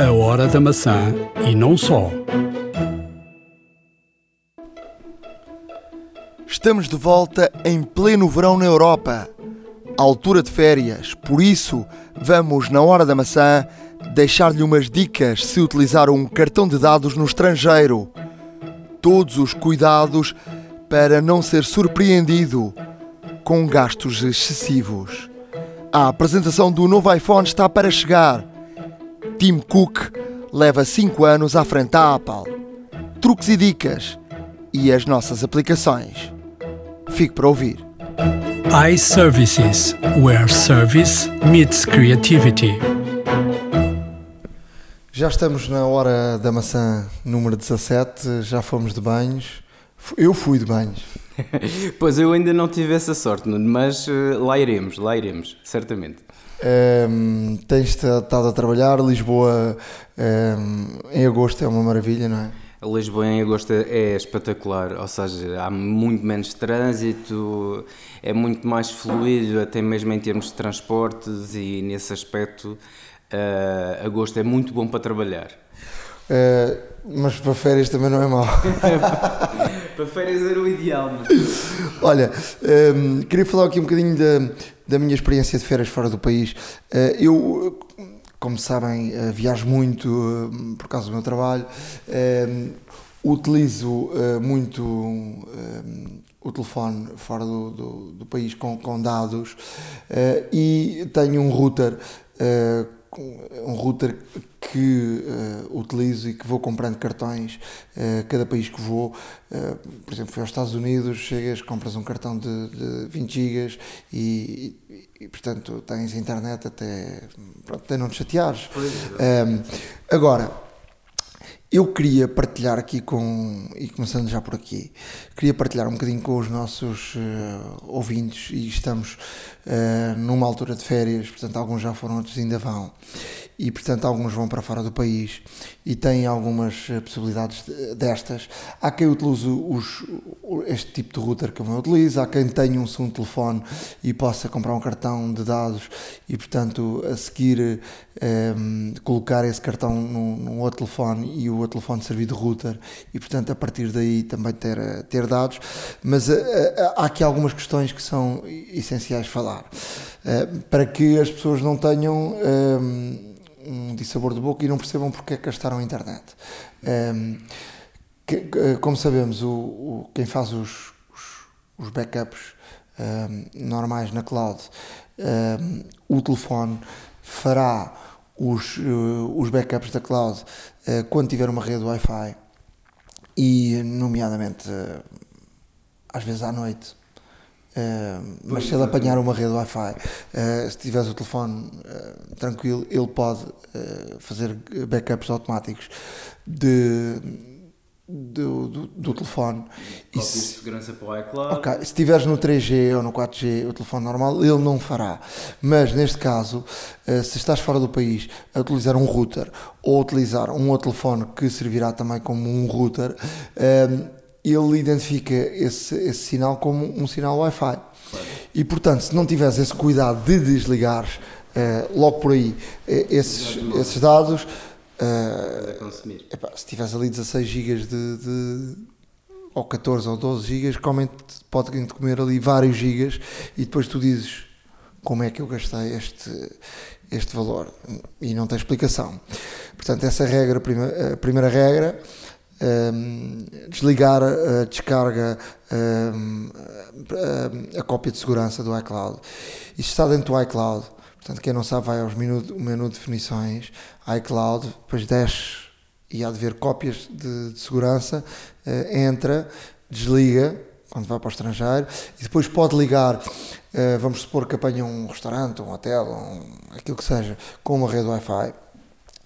A Hora da Maçã e não só. Estamos de volta em pleno verão na Europa, altura de férias, por isso vamos, na Hora da Maçã, deixar-lhe umas dicas se utilizar um cartão de dados no estrangeiro. Todos os cuidados para não ser surpreendido com gastos excessivos. A apresentação do novo iPhone está para chegar. Tim Cook leva 5 anos à frente da Apple. Truques e dicas e as nossas aplicações. Fique para ouvir. iServices, where service meets creativity. Já estamos na hora da maçã número 17, já fomos de banhos. Eu fui de banhos. pois eu ainda não tive essa sorte, mas uh, lá iremos, lá iremos, certamente. Um, tens estado a trabalhar, Lisboa um, em agosto é uma maravilha, não é? Lisboa em agosto é espetacular, ou seja, há muito menos trânsito, é muito mais fluido, até mesmo em termos de transportes, e nesse aspecto, uh, agosto é muito bom para trabalhar. Uh, mas para férias também não é mau. para férias era o ideal. Mas... Olha, um, queria falar aqui um bocadinho da, da minha experiência de férias fora do país. Uh, eu, como sabem, uh, viajo muito uh, por causa do meu trabalho. utilizo muito o telefone fora do, do, do país com, com dados e tenho um router um router que uh, utilizo e que vou comprando cartões uh, cada país que vou. Uh, por exemplo, fui aos Estados Unidos, chegas, compras um cartão de, de 20 GB e, e, e, portanto, tens internet até, pronto, até não te chateares. Um, agora, eu queria partilhar aqui com, e começando já por aqui, queria partilhar um bocadinho com os nossos uh, ouvintes e estamos uh, numa altura de férias, portanto alguns já foram, outros ainda vão e portanto alguns vão para fora do país e têm algumas eh, possibilidades destas. Há quem utilize os, este tipo de router que eu utilizo, há quem tenha um segundo telefone e possa comprar um cartão de dados e portanto a seguir um, ehm, colocar esse cartão num, num, outro telefone e o outro telefone servir de router e portanto a partir daí também ter, eh, ter dados, mas uh, há aqui algumas questões que são essenciais falar uh, para que as pessoas não tenham ehm, um dissabor de boca e não percebam porque é que gastaram a internet. Um, que, como sabemos, o, o quem faz os, os, os backups um, normais na cloud, um, o telefone fará os, uh, os backups da cloud uh, quando tiver uma rede Wi-Fi e, nomeadamente, às vezes à noite. Uh, mas se ele apanhar uma rede Wi-Fi, uh, se tiveres o telefone uh, tranquilo, ele pode fazer backups automáticos de, do, do, do telefone. E se, de segurança para o iCloud. Ok, se estiveres no 3G ou no 4G, o telefone normal, ele não fará. Mas neste caso, se estás fora do país a utilizar um router ou utilizar um outro telefone que servirá também como um router ele identifica esse, esse sinal como um sinal Wi-Fi. E portanto, se não tiveres esse cuidado de desligar uh, logo por aí uh, esses, esses dados, uh, epá, se tiveres ali 16 GB de, de, ou 14 ou 12 GB, podem comer ali vários gigas e depois tu dizes como é que eu gastei este, este valor e não tem explicação. Portanto, essa regra, a primeira regra um, desligar a descarga, um, a, a, cópia de segurança do iCloud. Isto está dentro do iCloud. Portanto, quem não sabe, vai aos menu, de definições, iCloud, depois desce e há de ver cópias de, de segurança, uh, entra, desliga quando vai para o estrangeiro e depois pode ligar. Uh, vamos supor que apanha um restaurante, um hotel, um, aquilo que seja, com uma rede Wi-Fi.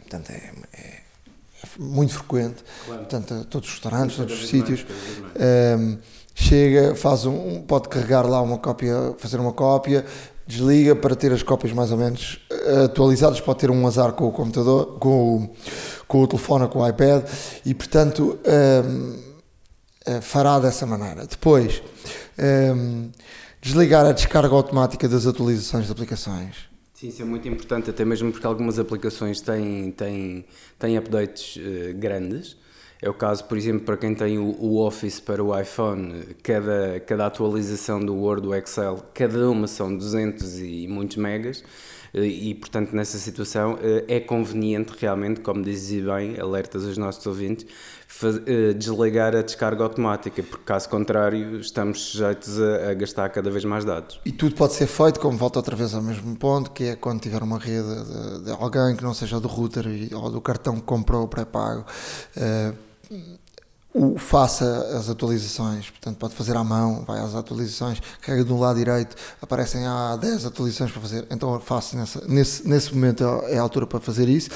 Portanto, é, é muito frequente, claro. portanto, todos os restaurantes, todos os sítios. Um, chega, faz um, pode carregar lá uma cópia, fazer uma cópia, desliga para ter as cópias mais ou menos atualizadas, pode ter um azar com o computador, com o, com o telefone, com o iPad e portanto um, eh, fará dessa maneira. Depois, um, desligar a descarga automática das atualizações de aplicações Sim, isso é muito importante, até mesmo porque algumas aplicações têm, têm, têm updates uh, grandes. É o caso, por exemplo, para quem tem o, o, Office para o iPhone, cada, cada atualização do Word, do Excel, cada uma são 200 e muitos megas. E, portanto, nessa situação eh, é conveniente realmente, como dizia bem, alertas aos nossos ouvintes, eh, desligar a descarga automática, porque caso contrário estamos sujeitos a, a, gastar cada vez mais dados. E tudo pode ser feito, como volta outra vez ao mesmo ponto, que é quando tiver uma rede de, de alguém que não seja do router ou do cartão que comprou pré-pago. Uh, o, faça as atualizações, portanto pode fazer à mão, vai às atualizações, carrega do lado direito, aparecem há 10 atualizações para fazer, então faço nessa, nesse, nesse momento é a altura para fazer isso.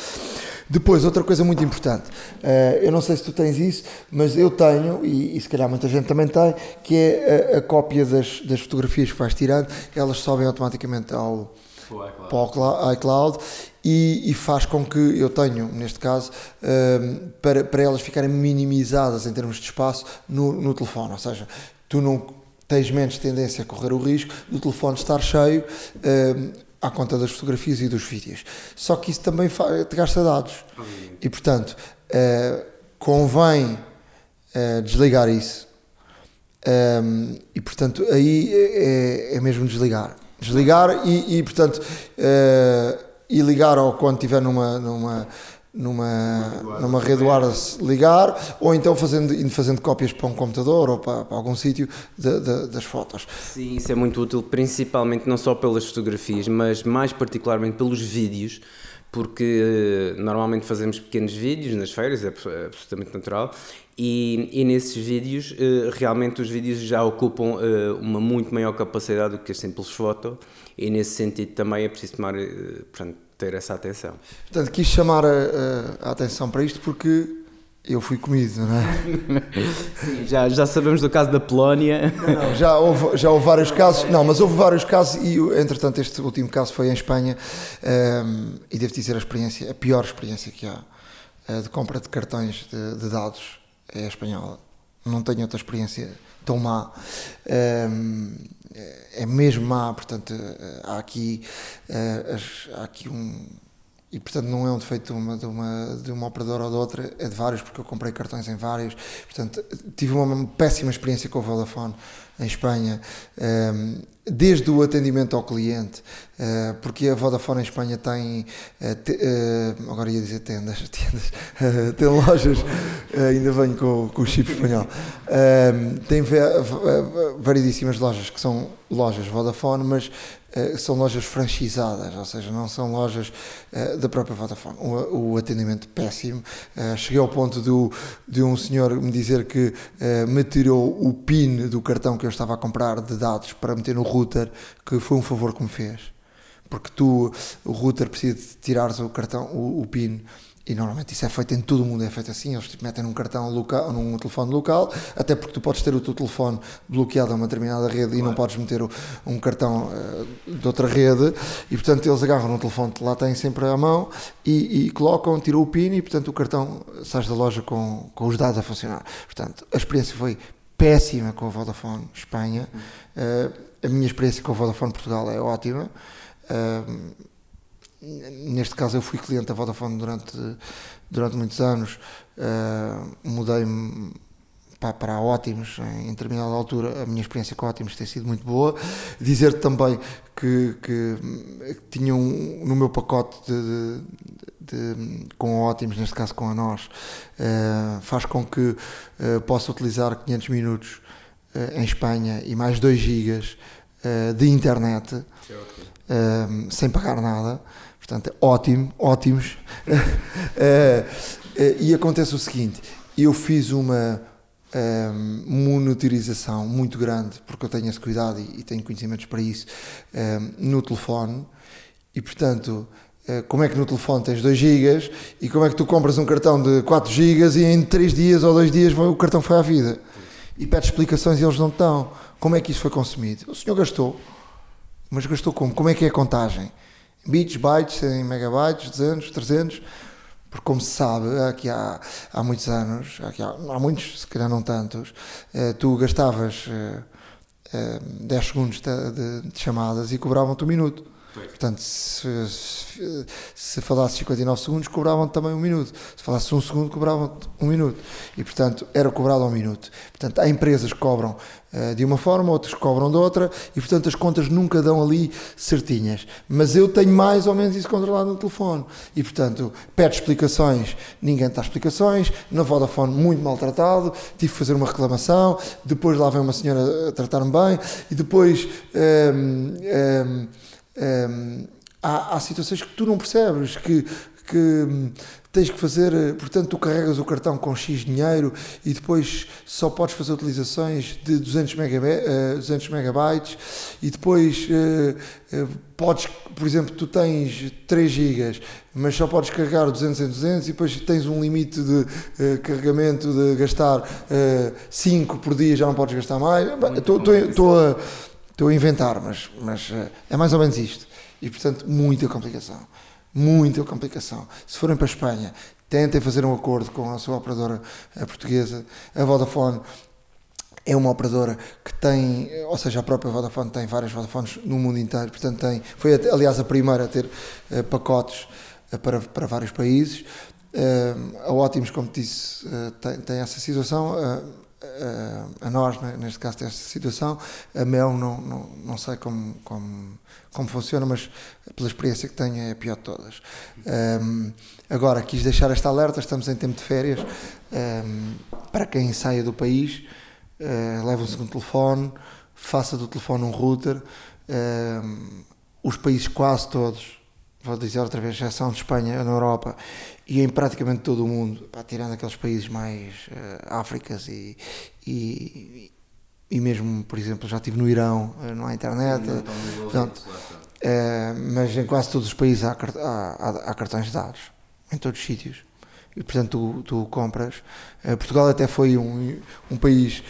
Depois, outra coisa muito importante, uh, eu não sei se tu tens isso, mas eu tenho, e, e se calhar muita gente também tem, que é a, a cópia das, das fotografias que vais tirando, elas sobem automaticamente ao, para o iCloud e, e, faz com que eu tenho, neste caso, um, para, para elas ficarem minimizadas em termos de espaço no, no telefone. Ou seja, tu não tens menos tendência a correr o risco do telefone estar cheio um, à conta das fotografias e dos vídeos. Só que isso também te gasta dados. E, portanto, uh, convém uh, desligar isso. Um, e, portanto, aí é, é mesmo desligar desligar e, e portanto, uh, e ligar ou quando estiver numa, numa, numa, numa rede wireless ligar, ou então fazendo, indo fazendo cópias para um computador ou para, para algum sítio das fotos. Sim, isso é muito útil, principalmente não só pelas fotografias, mas mais particularmente pelos vídeos, porque uh, normalmente fazemos pequenos vídeos nas feiras, é, é absolutamente natural, e, e, nesses vídeos, uh, realmente os vídeos já ocupam uh, uma muito maior capacidade do que as simples fotos, e nesse sentido também é preciso tomar, portanto, ter essa atenção. Portanto, quis chamar a, a, atenção para isto porque eu fui comido, não é? Sim, já, já sabemos do caso da Polónia. Não, não, já, houve, já houve vários casos, não, mas houve vários casos e, entretanto, este último caso foi em Espanha um, ehm, e devo dizer a experiência, a pior experiência que há de compra de cartões de, de, dados é a espanhola. Não tenho outra experiência tão má. Um, é mesmo má, portanto, eh, há aqui, uh, há aqui um e portanto não é um defeito de uma, de uma, de uma operadora ou de outra, é de vários, porque eu comprei cartões em vários. Portanto, tive uma péssima experiência com o Vodafone em Espanha, ehm, desde o atendimento ao cliente, eh, porque a Vodafone em Espanha tem, eh, eh, agora ia dizer tendas, tendas tem lojas, ainda venho com, com o chip espanhol, tem variedíssimas lojas que são lojas Vodafone, mas são lojas franchisadas, ou seja, não são lojas da própria Vodafone. O, atendimento péssimo. Cheguei ao ponto do, de um senhor me dizer que me tirou o PIN do cartão que eu estava a comprar de dados para meter no router, que foi um favor que me fez. Porque tu, o router precisa de tirares o cartão, o, o PIN e normalmente isso é feito em todo o mundo, é feito assim, eles te metem num cartão local, num telefone local, até porque tu podes ter o teu telefone bloqueado a uma determinada rede claro. e não podes meter um cartão uh, de outra rede, e portanto eles agarram no telefone que lá têm sempre à mão e, e colocam, tiram o PIN e portanto o cartão sai da loja com, com os dados a funcionar. Portanto, a experiência foi péssima com a Vodafone Espanha, uh, a minha experiência com a Vodafone Portugal é ótima. Uh, neste caso eu fui cliente da Vodafone durante, durante muitos anos, uh, mudei-me para, para ótimos em determinada altura, a minha experiência com ótimos tem sido muito boa. Dizer também que, que, que tinha um, no meu pacote de, de, de, com ótimos, neste caso com a nós, uh, faz com que uh, possa utilizar 500 minutos em Espanha e mais 2 gigas de internet sem pagar nada. Portanto, ótimo, ótimos. uh, e acontece o seguinte: eu fiz uma um, monitorização muito grande, porque eu tenho esse cuidado e, e tenho conhecimentos para isso, um, no telefone, e portanto. Como é que no telefone tens 2 GB e como é que tu compras um cartão de 4 GB e em 3 dias ou 2 dias o cartão foi à vida? E pedes explicações e eles não estão. Como é que isso foi consumido? O senhor gastou, mas gastou como? Como é que é a contagem? bits, bytes, em megabytes, 200, 300, porque como se sabe, aqui há, há muitos anos, aqui há, há muitos, se calhar não tantos, eh, tu gastavas eh, 10 eh, segundos de, de, de chamadas e cobravam-te um minuto. Portanto, se, se, se falasse 59 segundos, cobravam também um minuto. Se falasse um segundo, cobravam um minuto. E, portanto, era cobrado um minuto. Portanto, há empresas que cobram uh, de uma forma, outras que cobram de outra, e, portanto, as contas nunca dão ali certinhas. Mas eu tenho mais ou menos isso controlado no telefone. E, portanto, pede explicações, ninguém dá explicações. Na Vodafone, muito maltratado, tive que fazer uma reclamação. Depois lá vem uma senhora a tratar-me bem, e depois. Um, ehm, um, há, há, situações que tu não percebes, que, que hum, tens que fazer, eh, portanto, tu carregas o cartão com X dinheiro e depois só podes fazer utilizações de 200, megab 200 megabytes e depois uh, uh, podes, por exemplo, tu tens 3 gigas, mas só podes carregar 200 em 200 e depois tens um limite de carregamento de gastar 5 por dia, já não podes gastar mais. Estou a Estou a inventar, mas, mas eh, é mais ou menos isto. E, portanto, muita complicação. Muita complicação. Se forem para a Espanha, tentem fazer um acordo com a sua operadora a portuguesa. A Vodafone é uma operadora que tem, ou seja, a própria Vodafone tem várias Vodafones no mundo inteiro, portanto tem, foi aliás a primeira a ter uh, pacotes uh, para, para vários países. Uh, a Ótimos, como disse, tem, tem essa situação a, a nós, né, neste caso, desta situação. A Mel, não, não, não sei como, como, como funciona, mas pela experiência que tenho, é a pior de todas. Um, agora, quis deixar esta alerta: estamos em tempo de férias. Um, para quem saia do país, uh, um segundo telefone, faça do telefone um router. Um, os países quase todos vou dizer outra vez, exceção de Espanha na Europa e em praticamente todo o mundo, pá, tirando aqueles países mais uh, Áfricas e, e, e, mesmo, por exemplo, já estive no Irão, uh, não há internet, portanto, uh, mas em quase todos os países há, há, há, cartões de dados, em todos os sítios. E portanto tu, tu compras. Portugal até foi um, um país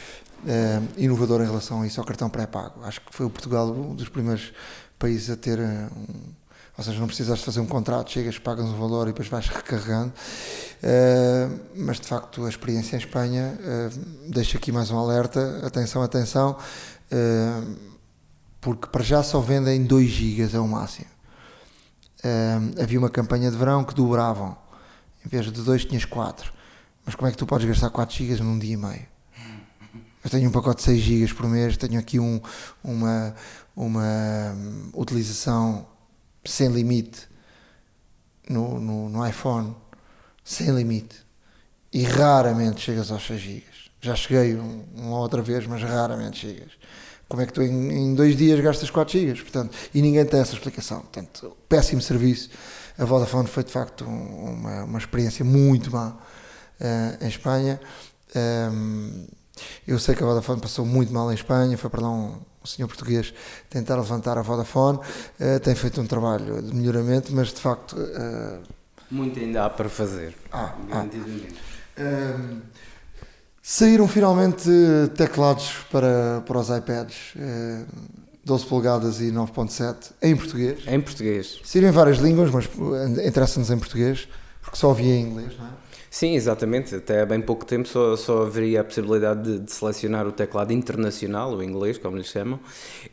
inovador em relação a isso, ao cartão pré-pago. Acho que foi o Portugal um dos primeiros países a ter um ou seja, não precisas fazer um contrato, chegas, pagas um valor e depois vais recarregando. Uh, mas de facto a experiência em Espanha uh, deixa aqui mais um alerta, atenção, atenção, uh, porque para já só vendem 2 GB é o máximo. havia uma campanha de verão que dobravam, em vez de 2 tinhas 4. Mas como é que tu podes gastar 4 GB num dia e meio? Eu tenho um pacote de 6 GB por mês, tenho aqui um, uma, uma utilização sem limite no, no, no, iPhone, sem limite. E raramente chegas aos 6 GB. Já cheguei uma outra vez, mas raramente chegas. Como é que tu em, em dois dias gastas 4 GB? Portanto, e ninguém tem essa explicação. Portanto, péssimo serviço. A Vodafone foi de facto uma, uma experiência muito má uh, em Espanha. Um, ehm, eu sei que a Vodafone passou muito mal em Espanha, foi para lá um, o senhor português tentar levantar a Vodafone, uh, tem feito um trabalho de melhoramento, mas de facto. Uh, Muito ainda há para fazer. Ah, ah. Uh, saíram finalmente teclados para, para os iPads. 12 polegadas e 9.7 em português. Em português. Saíram em várias línguas, mas interessa-nos em português, porque só havia em inglês, não é? Sim, exatamente. Até há bem pouco tempo só, só haveria a possibilidade de, de, selecionar o teclado internacional, o inglês, como lhe chamam,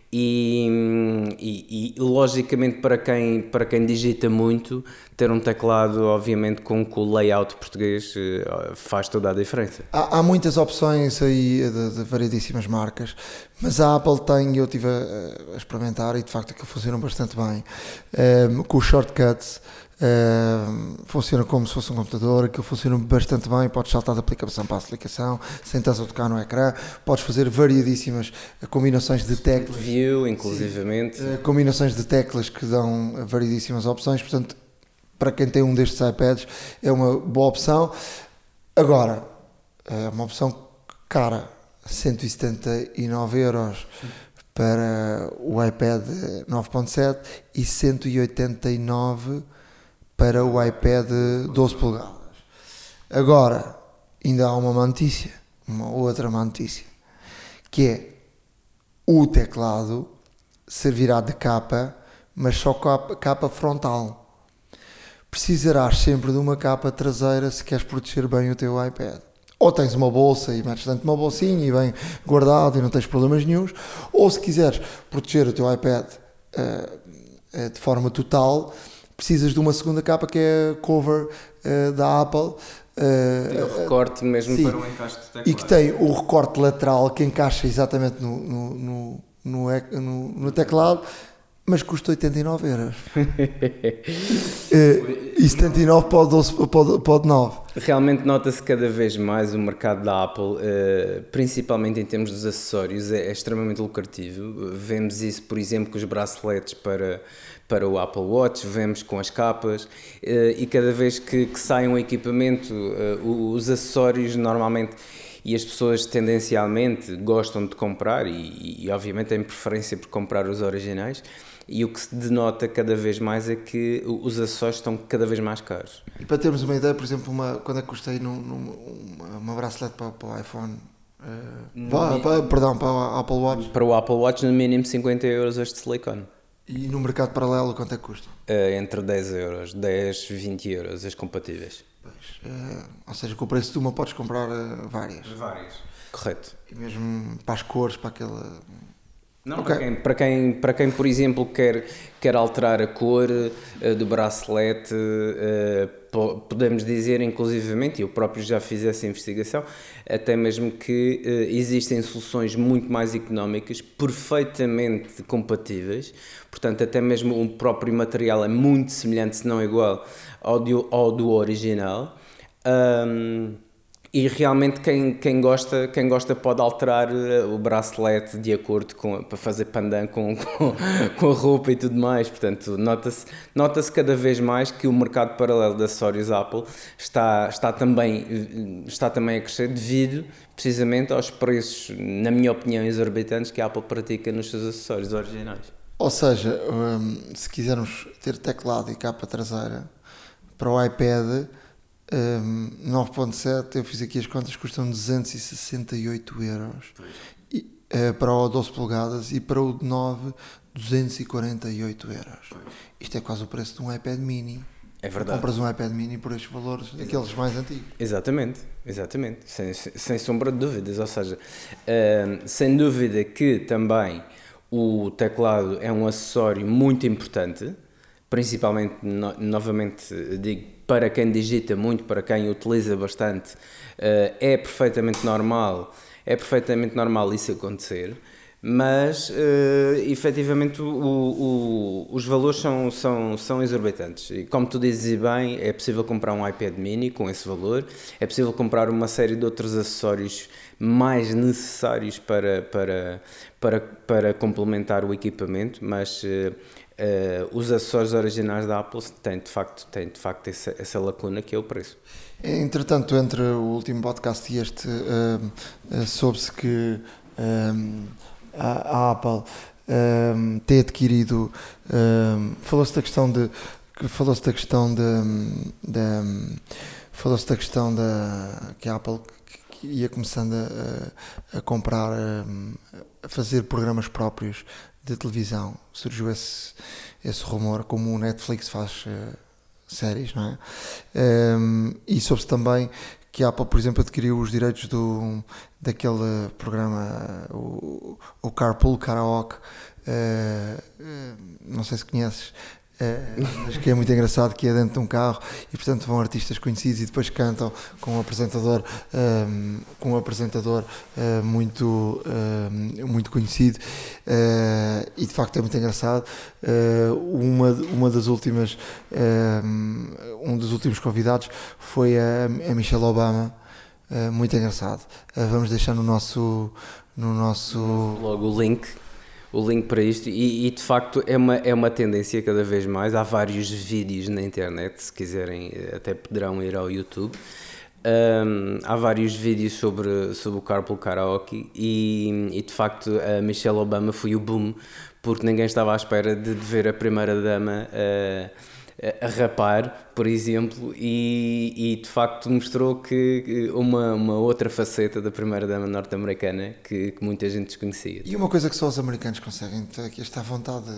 e, e, e, logicamente para quem, para quem digita muito, ter um teclado, obviamente, com, o layout português eh, faz toda a diferença. Há, há muitas opções aí de, de, variedíssimas marcas, mas a Apple tem, eu estive a, a experimentar e de facto que funcionam bastante bem, um, eh, com os shortcuts. Uh, funciona como se fosse um computador, aquilo funciona bastante bem, podes saltar de aplicação para aplicação, sem estás a tocar no ecrã, podes fazer variadíssimas combinações de teclas. View, inclusivamente. Uh, combinações de teclas que dão variedíssimas opções, portanto, para quem tem um destes iPads é uma boa opção. Agora, é uma opção cara, 179 euros para o iPad 9.7 e 189 para o iPad 12 polegadas. Agora, ainda há uma mantícia, uma outra mantícia, que é o teclado servirá de capa, mas só capa, capa frontal. Precisarás sempre de uma capa traseira se queres proteger bem o teu iPad. Ou tens uma bolsa e metes dentro de uma bolsinha e bem guardado e não tens problemas nenhums, ou se quiseres proteger o teu iPad uh, uh, de forma total, precisas de uma segunda capa que é a cover uh, da Apple. tem o recorte mesmo sim, para o encaixe do teclado. E que tem o recorte lateral que encaixa exatamente no, no, no, no, no, teclado mas custa 89 euros. uh, e 79 para o, 12, para, para o 9. Realmente nota-se cada vez mais o mercado da Apple, uh, principalmente em termos dos acessórios, é, é, extremamente lucrativo. Vemos isso, por exemplo, com os braceletes para, para o Apple Watch, vemos com as capas, uh, e cada vez que, que sai um equipamento, os acessórios normalmente e as pessoas tendencialmente gostam de comprar e, e, obviamente têm preferência por comprar os originais e o que se denota cada vez mais é que os acessórios estão cada vez mais caros. E para termos uma ideia, por exemplo, uma, quando que custei num, num, uma bracelete para, para o iPhone? Uh, para, para, perdão, para o Apple Watch? Para o Apple Watch, no mínimo 50 euros este silicone. E no mercado paralelo, quanto é que custa? Uh, entre 10 euros, 10, 20 euros, as compatíveis. Pois, uh, ou seja, com o preço de uma podes comprar várias. Várias. Correto. E mesmo para as cores, para aquela não, okay. para, quem, para, quem, para quem, por exemplo, quer, quer alterar a cor uh, do bracelete, uh, podemos dizer, inclusivamente, eu próprio já fiz essa investigação, até mesmo que uh, existem soluções muito mais económicas, perfeitamente compatíveis, portanto, até mesmo o próprio material é muito semelhante, se não igual, ao do, ao do original. Um, e realmente quem, quem, gosta, quem gosta pode alterar eh, o bracelete de acordo com para fazer pandan com, com, com a roupa e tudo mais. Portanto, nota-se nota cada vez mais que o mercado paralelo de acessórios Apple está, está, também, está também a crescer devido precisamente aos preços, na minha opinião, exorbitantes que a Apple pratica nos seus acessórios originais. Ou seja, um, se quisermos ter teclado e capa traseira para o iPad um, 9.7, eu fiz aqui as contas, custam 268 euros. E, uh, para o 12 polegadas e para o de 9, 248 euros. Pois. Isto é quase o preço de um iPad mini. É verdade. Compras um iPad mini por estes valores, aqueles mais antigos. Exatamente, exatamente, sem, sem sombra de dúvidas. Ou seja, uh, sem dúvida que também o teclado é um acessório muito importante, principalmente, no, novamente digo, para quem digita muito, para quem utiliza bastante, uh, é perfeitamente normal, é perfeitamente normal isso acontecer, mas uh, efetivamente o, o, os valores são, são, são exorbitantes. E como tu dizes bem, é possível comprar um iPad mini com esse valor, é possível comprar uma série de outros acessórios mais necessários para, para, para, para complementar o equipamento, mas uh, Uh, os acessórios originais da Apple têm de facto, têm de facto essa, essa lacuna que é o preço. Entretanto, entre o último podcast e este, uh, soube-se que a, a, Apple tem adquirido. falou-se da questão de. Falou-se da questão de. de falou-se da questão da. que a Apple ia começando a, a comprar. a fazer programas próprios de televisão. Surgiu esse, esse rumor, como o Netflix faz uh, séries, não é? Um, ehm, e soube-se também que a Apple, por exemplo, adquiriu os direitos do, daquele programa, o, o Carpool Karaoke, uh, não sei se conheces, acho que é muito engraçado que é dentro de um carro e portanto vão artistas conhecidos e depois cantam com um apresentador um, com um apresentador uh, muito um, muito conhecido. Uh, e de facto é muito engraçado. Uh, uma uma das últimas um dos últimos convidados foi a, a Michelle Obama. Muito engraçado. Vamos deixar no nosso no nosso logo o link o link para isto e, e, de facto é uma, é uma tendência cada vez mais. Há vários vídeos na internet, se quiserem até poderão ir ao YouTube. Um, há vários vídeos sobre, sobre o Carpool Karaoke e, e, de facto a Michelle Obama foi o boom porque ninguém estava à espera de, de ver a primeira dama uh, a rapar, por exemplo, e, e, de facto mostrou que uma, uma outra faceta da primeira-dama norte-americana que, que, muita gente desconhecia. E uma coisa que só os americanos conseguem aqui, esta vontade,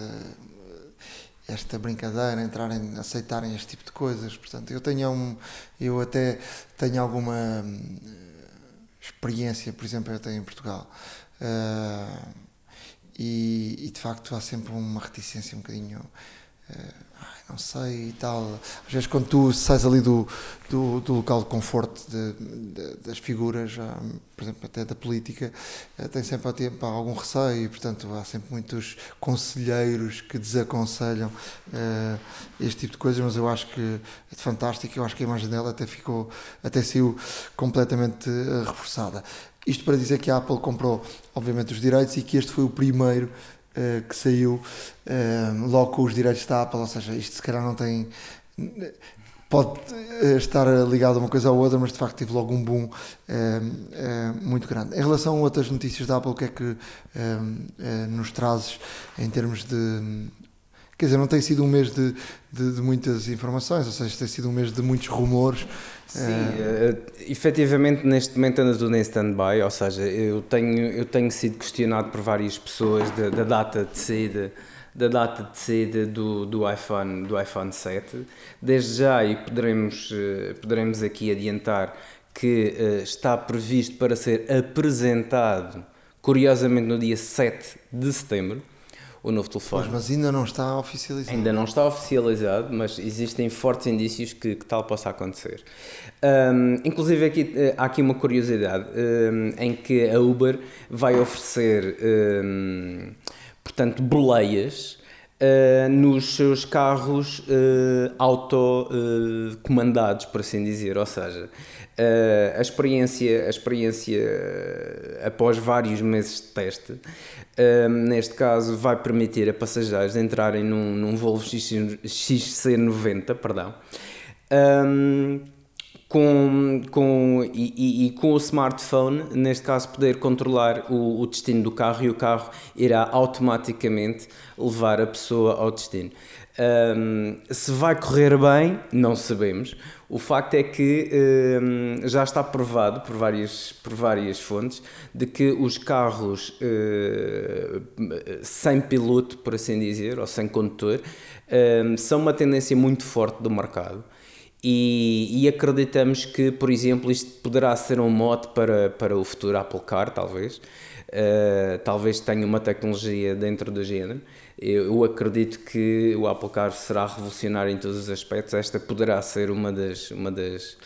esta brincadeira, entrarem, aceitarem este tipo de coisas. Portanto, eu tenho um, eu até tenho alguma hum, experiência, por exemplo, eu tenho em Portugal. Uh, e, e, de facto há sempre uma reticência um bocadinho não sei e tal. Às vezes, quando tu sais ali do, do, do local de conforto de, de, das figuras, já, por exemplo, até da política, eh, tem sempre tempo, algum receio e, portanto, há sempre muitos conselheiros que desaconselham uh, este tipo de coisas. Mas eu acho que é fantástico. Eu acho que a imagem dela até ficou, até saiu completamente uh, reforçada. Isto para dizer que a Apple comprou, obviamente, os direitos e que este foi o primeiro uh, que saiu uh, logo com os direitos da Apple, ou seja, isto se calhar não tem. Pode eh, estar ligado a uma coisa ou outra, mas de facto teve logo um boom muito grande. Em relação a outras notícias da Apple, o que é que nos trazes em termos de Quer dizer, não tem sido um mês de, de, de, muitas informações, ou seja, tem sido um mês de muitos rumores. Sim, uh, efetivamente neste momento anda tudo em stand-by, ou seja, eu tenho, eu tenho sido questionado por várias pessoas da, da data de saída da data de saída do, do, iPhone, do iPhone 7. Desde já, e poderemos, poderemos aqui adiantar que uh, está previsto para ser apresentado, curiosamente, no dia 7 de setembro o novo telefone. Pois, mas ainda não está oficializado. Ainda não está oficializado, mas existem fortes indícios que, que tal possa acontecer. Um, inclusive, aqui, eh, há aqui uma curiosidade um, em que a Uber vai oferecer, um, portanto, boleias. Uh, nos seus carros uh, autocomandados, uh, por assim dizer, ou seja, Uh, a experiência, a experiência uh, após vários meses de teste, uh, neste caso, vai permitir a passageiros entrarem num, num Volvo XC90, perdão, um, com, com, e, e, e, com o smartphone, neste caso, poder controlar o, o destino do carro e o carro irá automaticamente levar a pessoa ao destino. Um, se vai correr bem, não sabemos. O facto é que um, já está provado por várias, por várias fontes de que os carros uh, sem piloto, por assim dizer, ou sem condutor, um, são uma tendência muito forte do mercado. E, e, acreditamos que, por exemplo, isto poderá ser um mote para, para o futuro Apple Car, talvez. Uh, talvez tenha uma tecnologia dentro do género. Eu acredito que o Apple Car será revolucionário em todos os aspectos. Esta poderá ser uma das, uma das,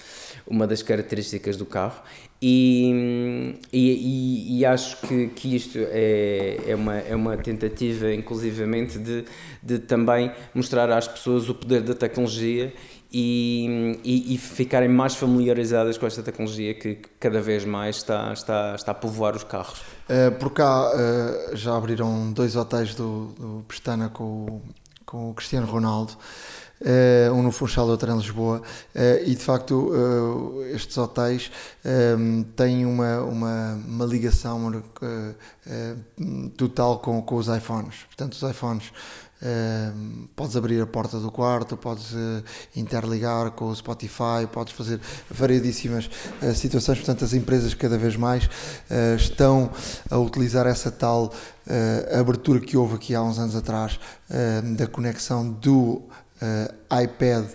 uma das características do carro. E, e, e, acho que, que isto é, é, uma, é uma tentativa, inclusivamente, de, de também mostrar às pessoas o poder da tecnologia e, e, e, ficarem mais familiarizadas com esta tecnologia que, cada vez mais está, está, está a povoar os carros. Uh, por cá uh, já abriram dois hotéis do, do Pestana com, com o Cristiano Ronaldo. Uh, um no Funchal outro em Lisboa, e de facto estes hotéis têm uma, uma, uma ligação total com, com os iPhones. Portanto, os iPhones Uh, podes abrir a porta do quarto, podes uh, interligar com o Spotify, podes fazer variedíssimas uh, situações. Portanto, as empresas cada vez mais estão a utilizar essa tal abertura que houve aqui há uns anos atrás da conexão do iPad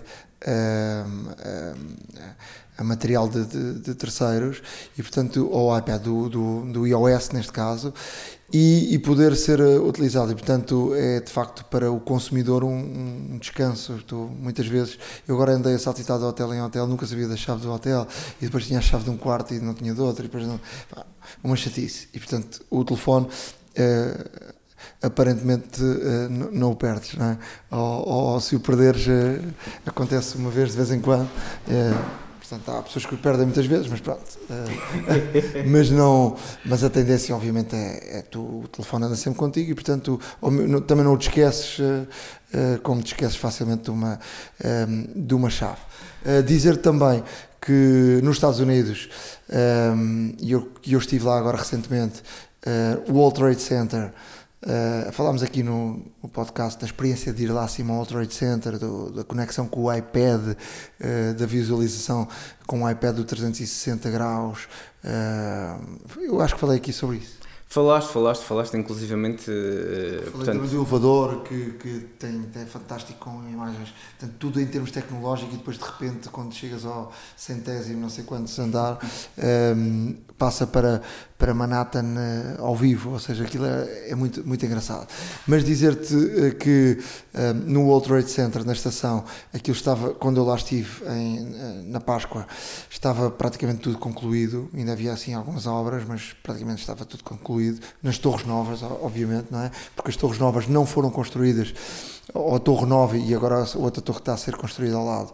a material de, de, de, terceiros e portanto ou iPad do, do, do iOS neste caso e, e, poder ser eh, utilizado e portanto é de facto para o consumidor um, um descanso Estou, muitas vezes eu agora andei a saltitar de hotel em hotel nunca sabia da chave do hotel e depois tinha a chave de um quarto e não tinha de outro e depois não, pá, uma chatice e portanto o telefone eh, aparentemente uh, não o perdes, não é? ou, ou, se o perderes, uh, acontece uma vez de vez em quando. Portanto, há pessoas que o perdem muitas vezes, mas pronto. Uh, mas, não, mas a tendência, obviamente, é, é tu, o telefone anda sempre contigo e, portanto, também não te esqueces, uh, uh, como te esqueces facilmente de uma, de uma chave. dizer também que nos Estados Unidos, e eu, eu estive lá agora recentemente, o World Trade Center Uh, falámos aqui no, no, podcast da experiência de ir lá acima ao Trade Center, do, da conexão com o iPad, uh, da visualização com o iPad do 360 graus. Uh, eu acho que falei aqui sobre isso. Falaste, falaste, falaste, inclusivamente. Uh, Falei portanto... do elevador, que, que tem, é fantástico com imagens. Portanto, tudo em termos tecnológicos e depois de repente, quando chegas ao centésimo, não sei quantos andar, um, passa para, para Manhattan uh, ao vivo, ou seja, aquilo é, é muito, muito engraçado. Mas dizer-te uh, que uh, no World Trade Center, na estação, aquilo estava, quando eu lá estive em, na Páscoa, estava praticamente tudo concluído, ainda havia assim algumas obras, mas praticamente estava tudo concluído, nas Torres Novas, obviamente, não é? Porque as Torres Novas não foram construídas, ou a Torre Nova e agora a outra torre está a ser construída ao lado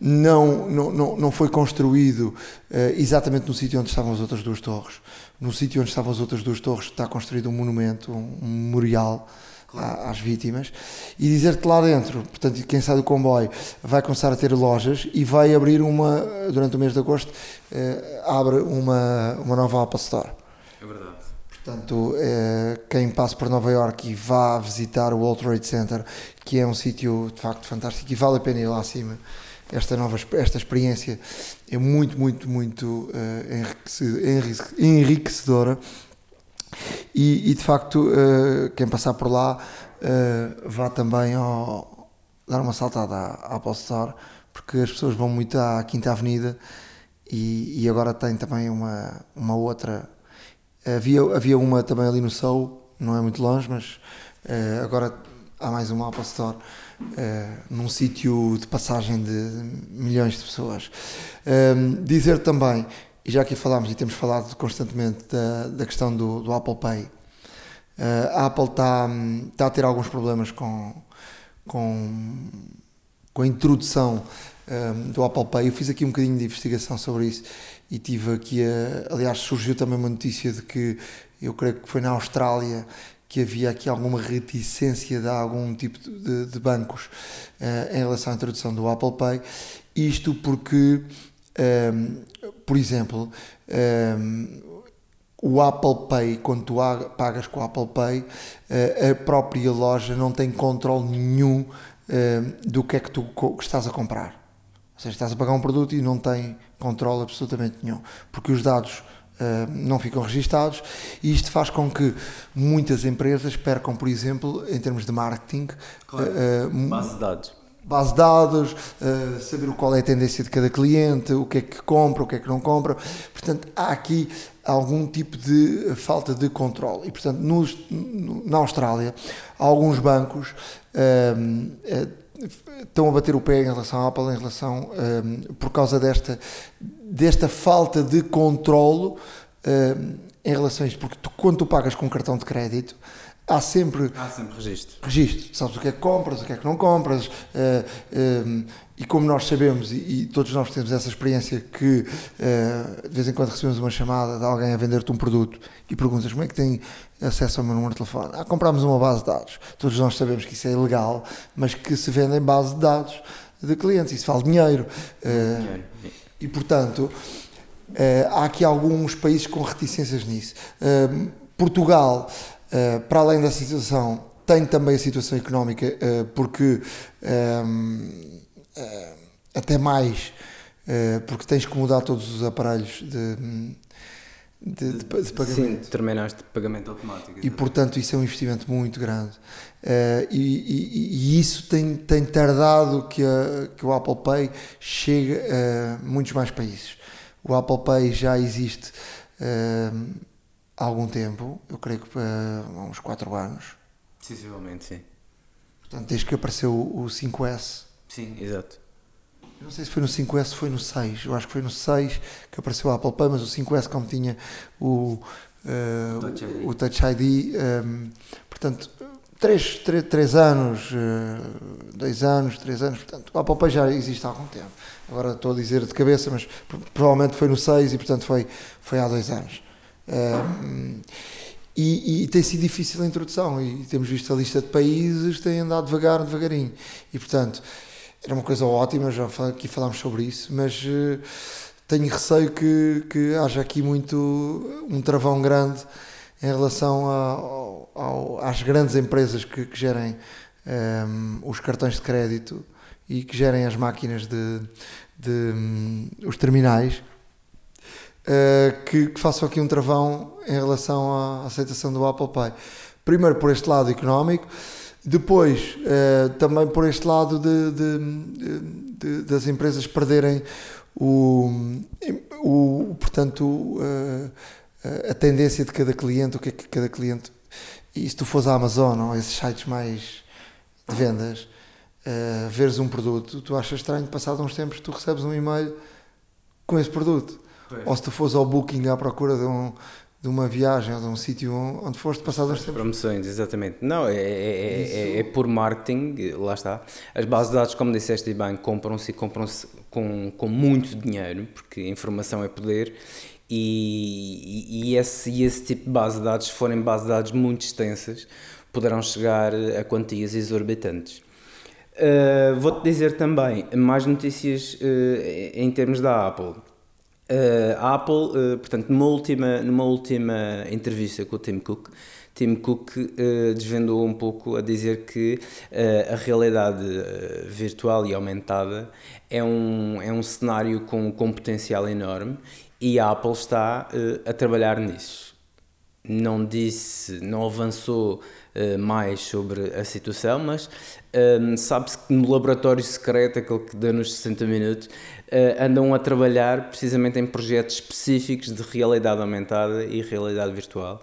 não, não, não, não foi construído uh, exatamente no sítio onde estavam as outras duas torres. No sítio onde estavam as outras duas torres está construído um monumento, um, memorial às vítimas. E dizer-te lá dentro, portanto, quem sai do comboio vai começar a ter lojas e vai abrir uma, durante o mês de agosto, uh, abre uma, uma nova Apple Store. É verdade. Portanto, eh, quem passa por Nova York e vá visitar o World Trade Center, que é um sítio de facto fantástico e vale a pena ir lá acima esta nova esta experiência é muito muito muito uh, enriquecedora e, e, de facto uh, quem passar por lá vá também ao, dar uma saltada à, Apple Store porque as pessoas vão muito à Quinta Avenida e, e agora tem também uma uma outra havia havia uma também ali no Sul não é muito longe mas agora há mais uma Apple Store uh, num sítio de passagem de milhões de pessoas. Um, ehm, dizer também, e já aqui falámos e temos falado constantemente da, da questão do, do Apple Pay, uh, a Apple está, está a ter alguns problemas com, com, com a introdução um, do Apple Pay. Eu fiz aqui um bocadinho de investigação sobre isso e tive aqui, a, aliás, surgiu também uma notícia de que eu creio que foi na Austrália que havia aqui alguma reticência de algum tipo de, de bancos uh, em relação à introdução do Apple Pay. Isto porque, um, por exemplo, um, o Apple Pay, quando tu pagas com o Apple Pay, uh, a própria loja não tem controle nenhum do que é que tu estás a comprar. Ou seja, estás a pagar um produto e não tem controle absolutamente nenhum, porque os dados Uh, não ficam registados e isto faz com que muitas empresas percam, por exemplo, em termos de marketing, claro. uh, base de dados. Base de dados, uh, saber qual é a tendência de cada cliente, o que é que compra, o que é que não compra. Portanto, há aqui algum tipo de falta de controle. E, portanto, nos, na Austrália, alguns bancos estão a bater o pé em relação à Apple, em relação, um, por causa desta, desta falta de controlo um, em relação a isto. Porque tu, quando tu pagas com um cartão de crédito, há sempre, há sempre registro. registro. Sabes o que é que compras, o que é que não compras. Uh, um, e como nós sabemos, e, e, todos nós temos essa experiência, que uh, de vez em quando recebemos uma chamada de alguém a vender-te um produto e perguntas como é que tem acesso ao meu número de telefone. Ah, compramos uma base de dados. Todos nós sabemos que isso é ilegal, mas que se vendem base de dados de clientes. Isso vale dinheiro. Uh, e, portanto, uh, há aqui alguns países com reticências nisso. Portugal, para além da situação, tem também a situação económica, porque até mais, porque tens que mudar todos os aparelhos de, de, de, de pagamento. Sim, terminais de pagamento automático. E portanto isso é um investimento muito grande. Uh, e, e, e, isso tem, tem tardado que, a, que o Apple Pay chegue a muitos mais países. O Apple Pay já existe uh, há algum tempo, eu creio que há uns 4 anos. Sensivelmente, sim. Portanto, desde que apareceu o 5S, Sim, exato. Não sei se foi no 5S ou foi no 6. Eu acho que foi no 6 que apareceu a Apple Pay, mas o 5S, como tinha o, uh, Touch ID, o, Touch ID um, ehm, portanto, 3, 3, 3 anos, 2 uh, anos, 3 anos, portanto, o Apple Pay já existe há algum tempo. Agora estou a dizer de cabeça, mas provavelmente foi no 6 e, portanto, foi, foi há 2 anos. Um, ehm, e, e, tem sido difícil a introdução e temos visto a lista de países tem andado devagar, devagarinho. E, portanto, era uma coisa ótima, já aqui falámos sobre isso, mas uh, tenho receio que, que haja aqui muito um travão grande em relação ao, às grandes empresas que, que gerem um, ehm, os cartões de crédito e que gerem as máquinas de, de um, os terminais uh, que, que façam aqui um travão em relação à aceitação do Apple Pay. Primeiro por este lado económico, depois uh, também por este lado de, de, de, das empresas perderem o, o portanto, uh, a tendência de cada cliente, o que é que cada cliente. E se tu fores à Amazon ou esses sites mais de vendas, uh, veres um produto, tu achas estranho, passado uns tempos, tu recebes um e-mail com esse produto. Pois. Ou se tu fores ao Booking à procura de, um, de uma viagem ou de um sítio onde foste passado uns tempos. Promoções, exatamente. Não, é, é, é, é, por marketing, lá está. As bases de dados, como disseste bem, compram-se e compram-se com, com muito dinheiro, porque informação é poder. E, e, esse, e esse tipo de base de dados, se forem bases de dados muito extensas, poderão chegar a quantias exorbitantes. Uh, Vou-te dizer também mais notícias uh, em termos da Apple. Uh, a Apple, portanto, numa última, numa última entrevista com o Tim Cook, Tim Cook desvendou um pouco a dizer que a realidade virtual e aumentada é um, é um cenário com, com potencial enorme e a Apple está a trabalhar nisso. Não disse, não avançou uh, mais sobre a situação, mas um, sabe-se que no laboratório secreto, aquele que dá nos 60 minutos, uh, andam a trabalhar precisamente em projetos específicos de realidade aumentada e realidade virtual.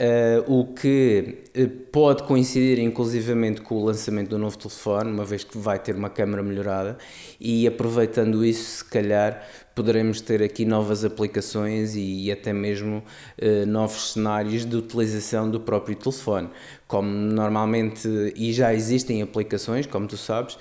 Uh, o que uh, pode coincidir inclusivamente com o lançamento do novo telefone, uma vez que vai ter uma câmera melhorada, e aproveitando isso, se calhar poderemos ter aqui novas aplicações e, e até mesmo uh, novos cenários de utilização do próprio telefone. Como normalmente, e já existem aplicações, como tu sabes,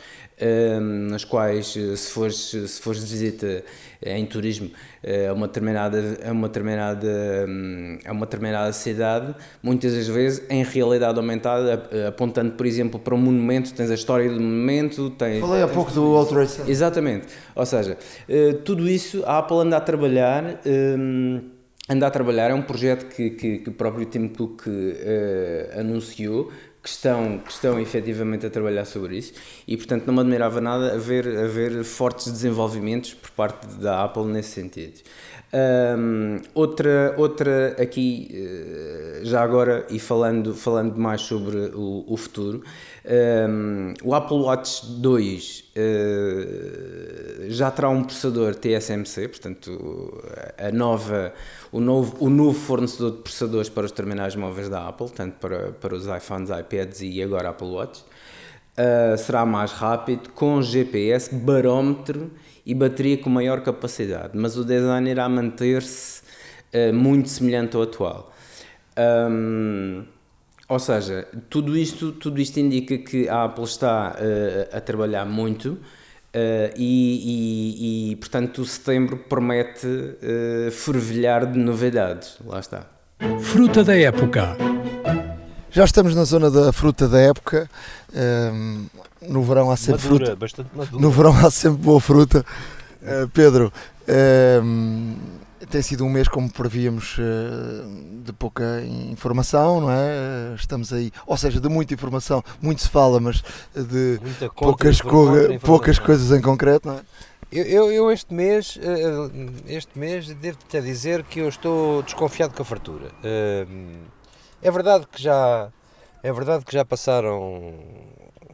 nas quais, eh, se fores, se fores de visita em turismo eh, a uma determinada, a uma determinada, hum, a uma determinada cidade, muitas das vezes, em realidade aumentada, apontando, por exemplo, para um monumento, tens a história do monumento. Tens, Falei há pouco do World Trade Center. Exatamente. Ou seja, eh, tudo isso a Apple anda a trabalhar. Hum, anda a trabalhar, é um projeto que, que, que o próprio Tim Cook uh, anunciou, que estão, que estão efetivamente a trabalhar sobre isso e, portanto, não me admirava nada haver, haver fortes desenvolvimentos por parte da Apple nesse sentido. Um, outra, outra aqui, eh, já agora, e falando, falando mais sobre o, o futuro, um, o Apple Watch 2 uh, eh, já terá um processador TSMC, portanto, a nova, o, novo, o novo fornecedor de processadores para os terminais móveis da Apple, tanto para, para os iPhones, iPads e agora Apple Watch. Uh, será mais rápido, com GPS, barómetro e bateria com maior capacidade, mas o design irá manter-se uh, muito semelhante ao atual. Um, ou seja, tudo isto, tudo isto indica que a Apple está uh, a trabalhar muito uh, e, e, e, portanto, setembro promete fervilhar de novidades. Lá está. Fruta da época. Já estamos na zona da fruta da época. Um, no verão há sempre madura, fruta. Bastante madura. No verão há sempre boa fruta. Uh, Pedro, uh, tem sido um mês, como prevíamos, uh, de pouca informação, não é? Estamos aí, ou seja, de muita informação, muito se fala, mas de poucas, co poucas coisas em concreto, não é? Eu, eu, eu, este mês, este mês, devo-te dizer que eu estou desconfiado com a fartura. É verdade que já, é verdade que já passaram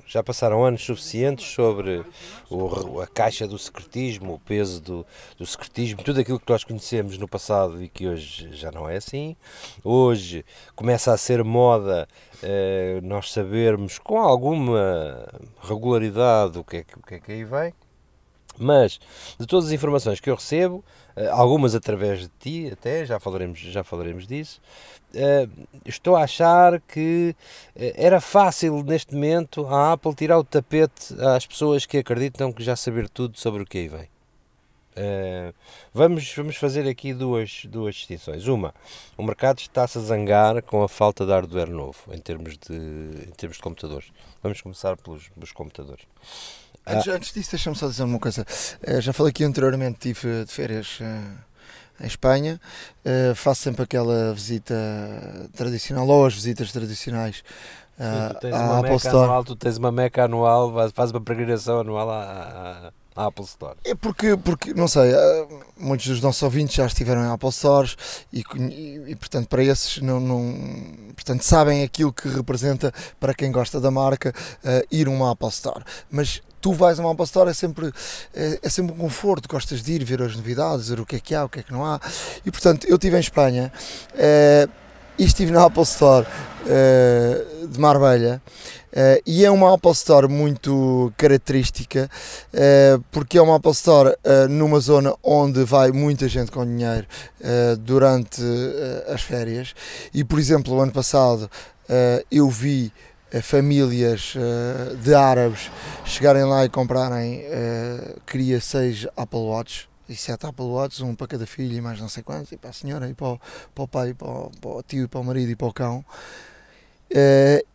já passaram anos suficientes sobre o, a caixa do secretismo, o peso do, do secretismo, tudo aquilo que nós conhecemos no passado e que hoje já não é assim. Hoje começa a ser moda eh, nós sabermos com alguma regularidade o que, é, o que é que aí vem. Mas de todas as informações que eu recebo, eh, algumas através de ti, até já falaremos, já falaremos disso, Uh, estou a achar que uh, era fácil neste momento a Apple tirar o tapete às pessoas que acreditam que já saber tudo sobre o que aí vem. Uh, vamos, vamos fazer aqui duas, duas distinções. Uma, o mercado está-se a zangar com a falta de hardware novo em termos de, em termos de computadores. Vamos começar pelos, pelos computadores. Antes, ah. antes disso, deixa-me só dizer uma coisa. já falei aqui anteriormente, tive de férias em Espanha. Uh, faço sempre aquela visita tradicional, ou as visitas tradicionais uh, tu tens à Apple Store. Anual, tu tens uma meca anual, fazes uma peregrinação anual à, a Apple Store? É porque, porque não sei, eh, muitos dos nossos ouvintes já estiveram em Apple Stores e, e, e, portanto, para esses não, não, portanto, sabem aquilo que representa para quem gosta da marca uh, ir a uma Apple Store. Mas tu vais a uma Apple Store é sempre, é, é, sempre um conforto, gostas de ir ver as novidades, ver o que é que há, o que é que não há. E portanto, eu estive em Espanha uh, e estive na Apple Store uh, de Marbella. Uh, e é uma Apple Store muito característica porque é uma Apple Store numa zona onde vai muita gente com dinheiro durante as férias e por exemplo o ano passado eu vi famílias de árabes chegarem lá e comprarem queria seis Apple Watch e sete Apple Watches, um para cada filho e mais não sei quantos, e para a senhora, e para o, pai, e para o, tio, e para o marido e para o cão.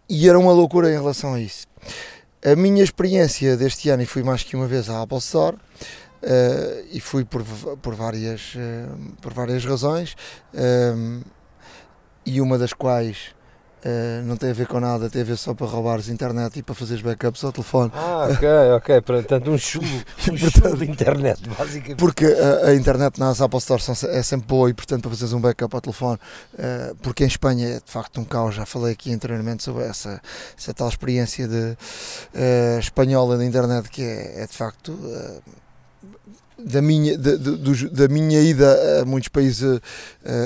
E era uma loucura em relação a isso. A minha experiência deste ano, e fui mais que uma vez à Apple Store, e fui por, por, várias, por várias razões, e uma das quais Uh, não tem a ver com nada, tem a ver só para roubares internet e para fazeres backups ao telefone. Ah, ok, ok. Portanto, um chulo, um chulo de internet, basicamente. Porque a, a internet nas Apple Store é sempre boa e, portanto, para fazeres um backup ao telefone, uh, porque em Espanha é de facto um caos. Já falei aqui anteriormente sobre essa, essa tal experiência de, uh, espanhola da internet que é, é de facto da minha, da, do, da minha ida a muitos países uh,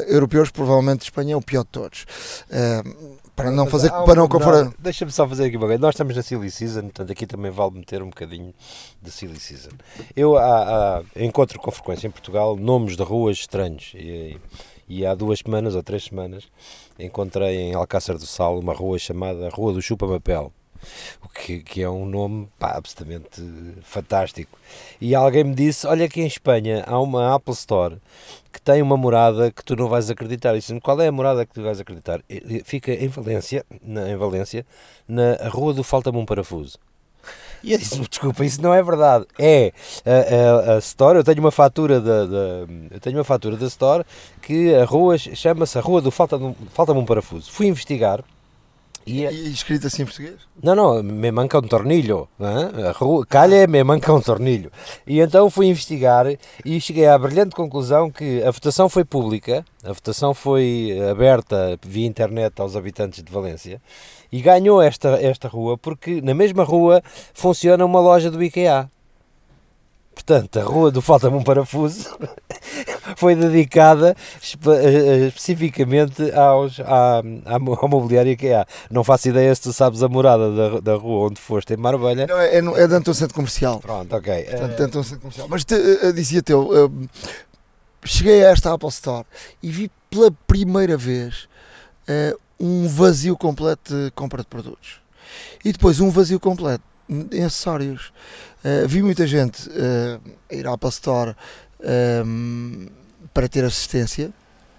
europeus, provavelmente Espanha é o pior de todos. Uh, para não fazer para não comparar. Deixa-me só fazer aqui uma coisa. Nós estamos na Silly Season, portanto aqui também vale meter um bocadinho de Silly Season. Eu há, há, encontro com frequência em Portugal nomes de ruas estranhos e, e há duas semanas ou três semanas encontrei em Alcácer do Sal uma rua chamada Rua do Chupa-Mapel o que, que é um nome pá, absolutamente fantástico. E alguém me disse: Olha, aqui em Espanha há uma Apple Store que tem uma morada que tu não vais acreditar. disse qual é a morada que tu vais acreditar? Fica em Valência, na, em Valência, na Rua do Falta-me um Parafuso. E eu disse: desculpa, isso não é verdade. É a, a, a Store, eu tenho uma fatura da, da, eu tenho uma fatura da Store que a rua chama-se a Rua do Falta-me Falta um Parafuso. Fui investigar e, é... e escrito assim em português? Não, não, me manca um tornilho. A rua, calha me manca um tornilho. E então fui investigar e cheguei à brilhante conclusão que a votação foi pública, a votação foi aberta via internet aos habitantes de Valência e ganhou esta, esta rua porque na mesma rua funciona uma loja do IKEA. Portanto, a rua do Falta-me um Parafuso foi dedicada espe eh, especificamente aos, à, ao mobiliário que há. Não faço ideia se tu sabes a morada da, da rua onde foste em Marbella. Não, é, é, é dentro do centro comercial. Pronto, ok. Portanto, dentro do centro comercial. Mas te, dizia-te eu, cheguei a esta Apple Store e vi pela primeira vez um vazio completo de compra de produtos. E depois um vazio completo em acessórios. Uh, vi muita gente uh, ir à Apple Store um, para ter assistência,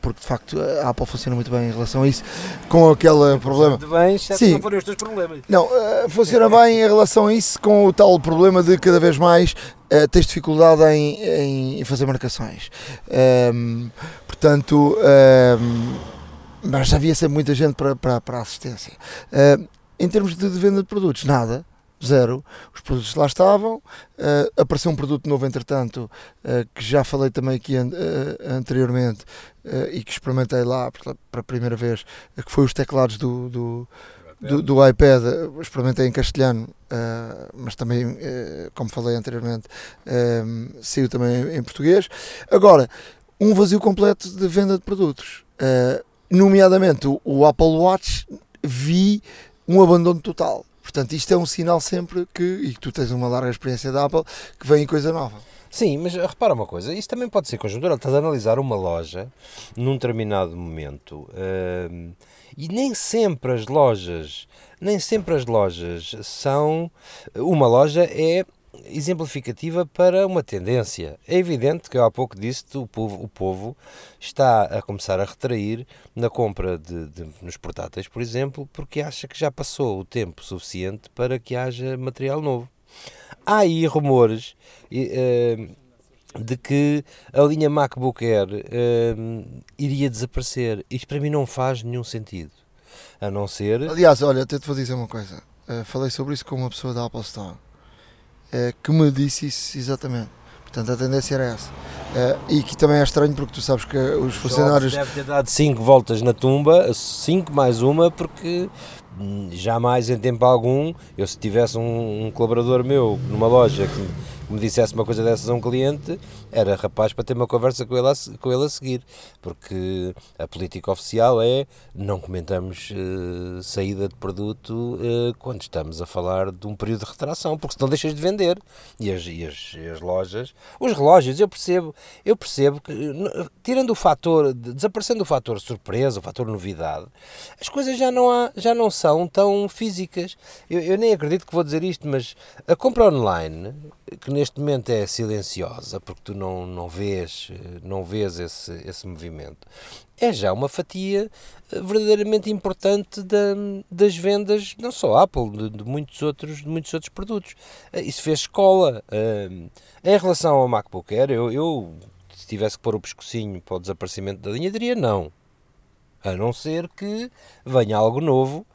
porque de facto a Apple funciona muito bem em relação a isso, com aquele problema. Muito bem, Sim. não forem os teus problemas. Não, uh, funciona bem em relação a isso, com o tal problema de cada vez mais uh, tens dificuldade em, em fazer marcações. Um, portanto, um, mas havia sempre muita gente para, para, para assistência. Em termos de, de venda de produtos, nada zero. Os produtos lá estavam, uh, apareceu um produto novo entretanto, uh, que já falei também aqui an uh, anteriormente e que experimentei lá pela, pela, primeira vez, que foi os teclados do, do, do, do iPad, experimentei em castelhano, mas também, como falei anteriormente, saiu também em português. Agora, um vazio completo de venda de produtos. nomeadamente o, o Apple Watch, vi um abandono total Portanto, isto é um sinal sempre que, e que tu tens uma larga experiência da Apple, que vem coisa nova. Sim, mas repara uma coisa, isso também pode ser conjuntural. Estás a analisar uma loja num determinado momento uh, e nem sempre as lojas, nem sempre as lojas são. Uma loja é exemplificativa para uma tendência. É evidente que há pouco disse o povo, o povo está a começar a retrair na compra de, de, nos portáteis, por exemplo, porque acha que já passou o tempo suficiente para que haja material novo. Há aí rumores uh, de que a linha MacBook Air uh, iria desaparecer. Isto para mim não faz nenhum sentido. A não ser. Aliás, olha, até te vou dizer uma coisa. Uh, falei sobre isso com uma pessoa da Apple Store que me disse isso exatamente. Portanto, a tendência era essa. Uh, e que também é estranho porque tu sabes que os funcionários. Deve ter dado 5 voltas na tumba, 5 mais uma, porque hum, jamais em tempo algum, eu se tivesse um, um colaborador meu numa loja que me dissesse uma coisa dessas a um cliente, era rapaz para ter uma conversa com ele a, com ele a seguir, porque a política oficial é não comentamos uh, saída de produto uh, quando estamos a falar de um período de retração, porque senão deixas de vender. E as, e as, e as lojas, os relógios, eu percebo, eu percebo que, tirando o fator, desaparecendo o fator surpresa, o fator novidade, as coisas já não, há, já não são tão físicas. Eu, eu nem acredito que vou dizer isto, mas a compra online, que neste momento é silenciosa, porque tu não, não vês, não vês esse, esse movimento, é já uma fatia eh, verdadeiramente importante da, das vendas, não só Apple, de, de, muitos outros, de muitos outros produtos. Eh, isso fez escola. Uh, em relação ao MacBook Air, eu, eu, se tivesse que pôr o pescocinho para o desaparecimento da linha, diria não. A não ser que venha algo novo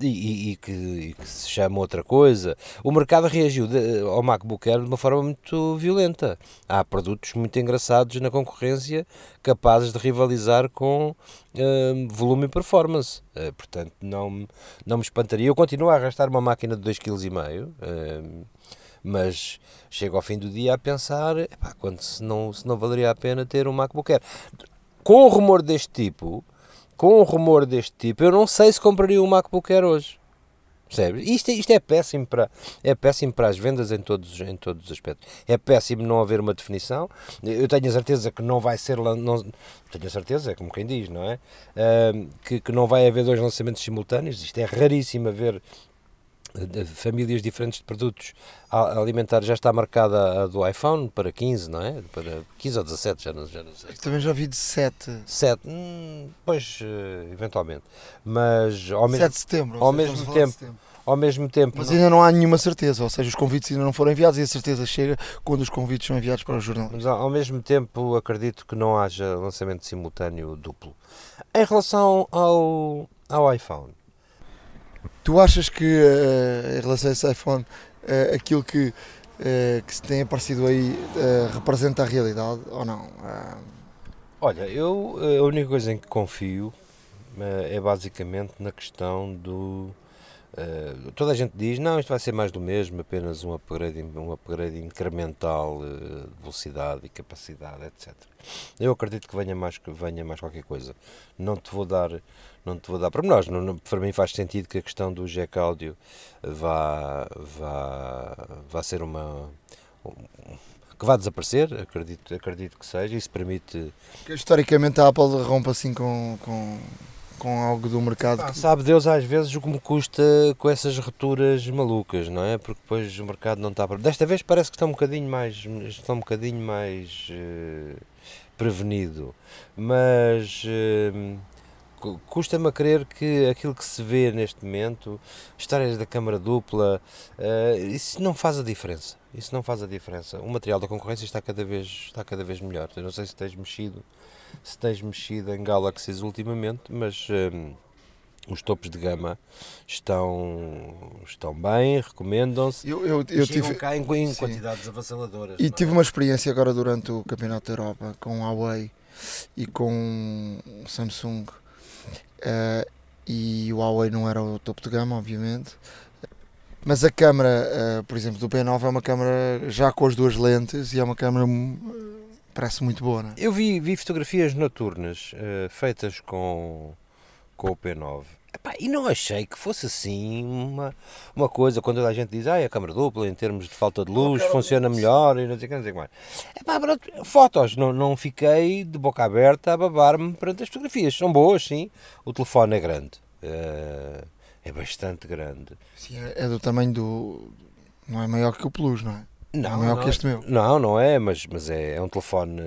e, e, e, que, e, que, se chame outra coisa. O mercado reagiu de, ao MacBook Air de uma forma muito violenta. Há produtos muito engraçados na concorrência capazes de rivalizar com uh, volume e performance. Uh, portanto, não, não me espantaria. Eu continuo a arrastar uma máquina de 2,5 kg. Uh, mas chego ao fim do dia a pensar epá, quando se não, se não valeria a pena ter um MacBook Air. Com um rumor deste tipo, com um rumor deste tipo, eu não sei se compraria um MacBook Air hoje. Percebes? Isto, isto é, péssimo para, é péssimo para as vendas em todos, em todos os aspectos. É péssimo não haver uma definição. Eu tenho a certeza que não vai ser. Não, tenho a certeza, é como quem diz, não é? Uh, que, que não vai haver dois lançamentos simultâneos. Isto é raríssimo haver famílias diferentes de produtos alimentares já está marcada a do iPhone para 15, não é? Para 15 ou 17, já não, já não sei. Também já vi de 7. 7, hum, pois, uh, eventualmente. Mas ao 7 de setembro. Ao mesmo tempo. Ao mesmo tempo. Mas não... ainda não há nenhuma certeza, ou seja, os convites ainda não foram enviados e a certeza chega quando os convites são enviados para o jornal. Mas ao mesmo tempo acredito que não haja lançamento simultâneo duplo. Em relação ao, ao iPhone, Tu achas que, uh, em relação a esse iPhone, uh, aquilo que, uh, que se tem aparecido aí representa a realidade ou não? Olha, eu a única coisa em que confio é basicamente na questão do. Toda a gente diz, não, isto vai ser mais do mesmo, apenas um upgrade, um upgrade incremental de velocidade e capacidade, etc. Eu acredito que venha mais, que venha mais qualquer coisa. Não te vou dar não te vou dar para nós. Não, não, para mim faz sentido que a questão do jack áudio vá, vá, vá ser uma. Um, que vá desaparecer, acredito, acredito que seja, isso permite. Que, historicamente a Apple rompe assim com, com, com algo do mercado. Ah, sabe Deus às vezes o que me custa com essas rupturas malucas, não é? Porque depois o mercado não está. Desta vez parece que está um bocadinho mais. está um bocadinho mais. Uh, prevenido, mas. Uh, custa-me a crer que aquilo que se vê neste momento, histórias da câmara dupla, uh, isso não faz a diferença. Isso não faz a diferença. O material da concorrência está cada vez, está cada vez melhor. Eu não sei se tens mexido, se tens mexido em Galaxies ultimamente, mas um, eh, os topos de gama estão, estão bem, recomendam-se. Eu, eu, eu tive cá em, em quantidades avassaladoras. E tive é? uma experiência agora durante o Campeonato da Europa com a Huawei e com Samsung Uh, e o Huawei não era o topo de gama, obviamente. Mas a câmera, uh, por exemplo, do P9 é uma câmera já com as duas lentes e é uma câmera parece muito boa. Não é? Eu vi, vi fotografias noturnas uh, feitas com, com o P9 Epá, e não achei que fosse assim uma, uma coisa, quando a gente diz ah, a câmara dupla em termos de falta de luz funciona melhor e não sei o que, não sei o que mais. Epá, pronto, fotos, não, não fiquei de boca aberta a babar-me perante as fotografias. São boas, sim. O telefone é grande. Uh, é bastante grande. Sim, é, é do tamanho do. Não é maior que o Plus, não é? Não, é maior não, que este meu. Não, não é, mas, mas é, é um telefone,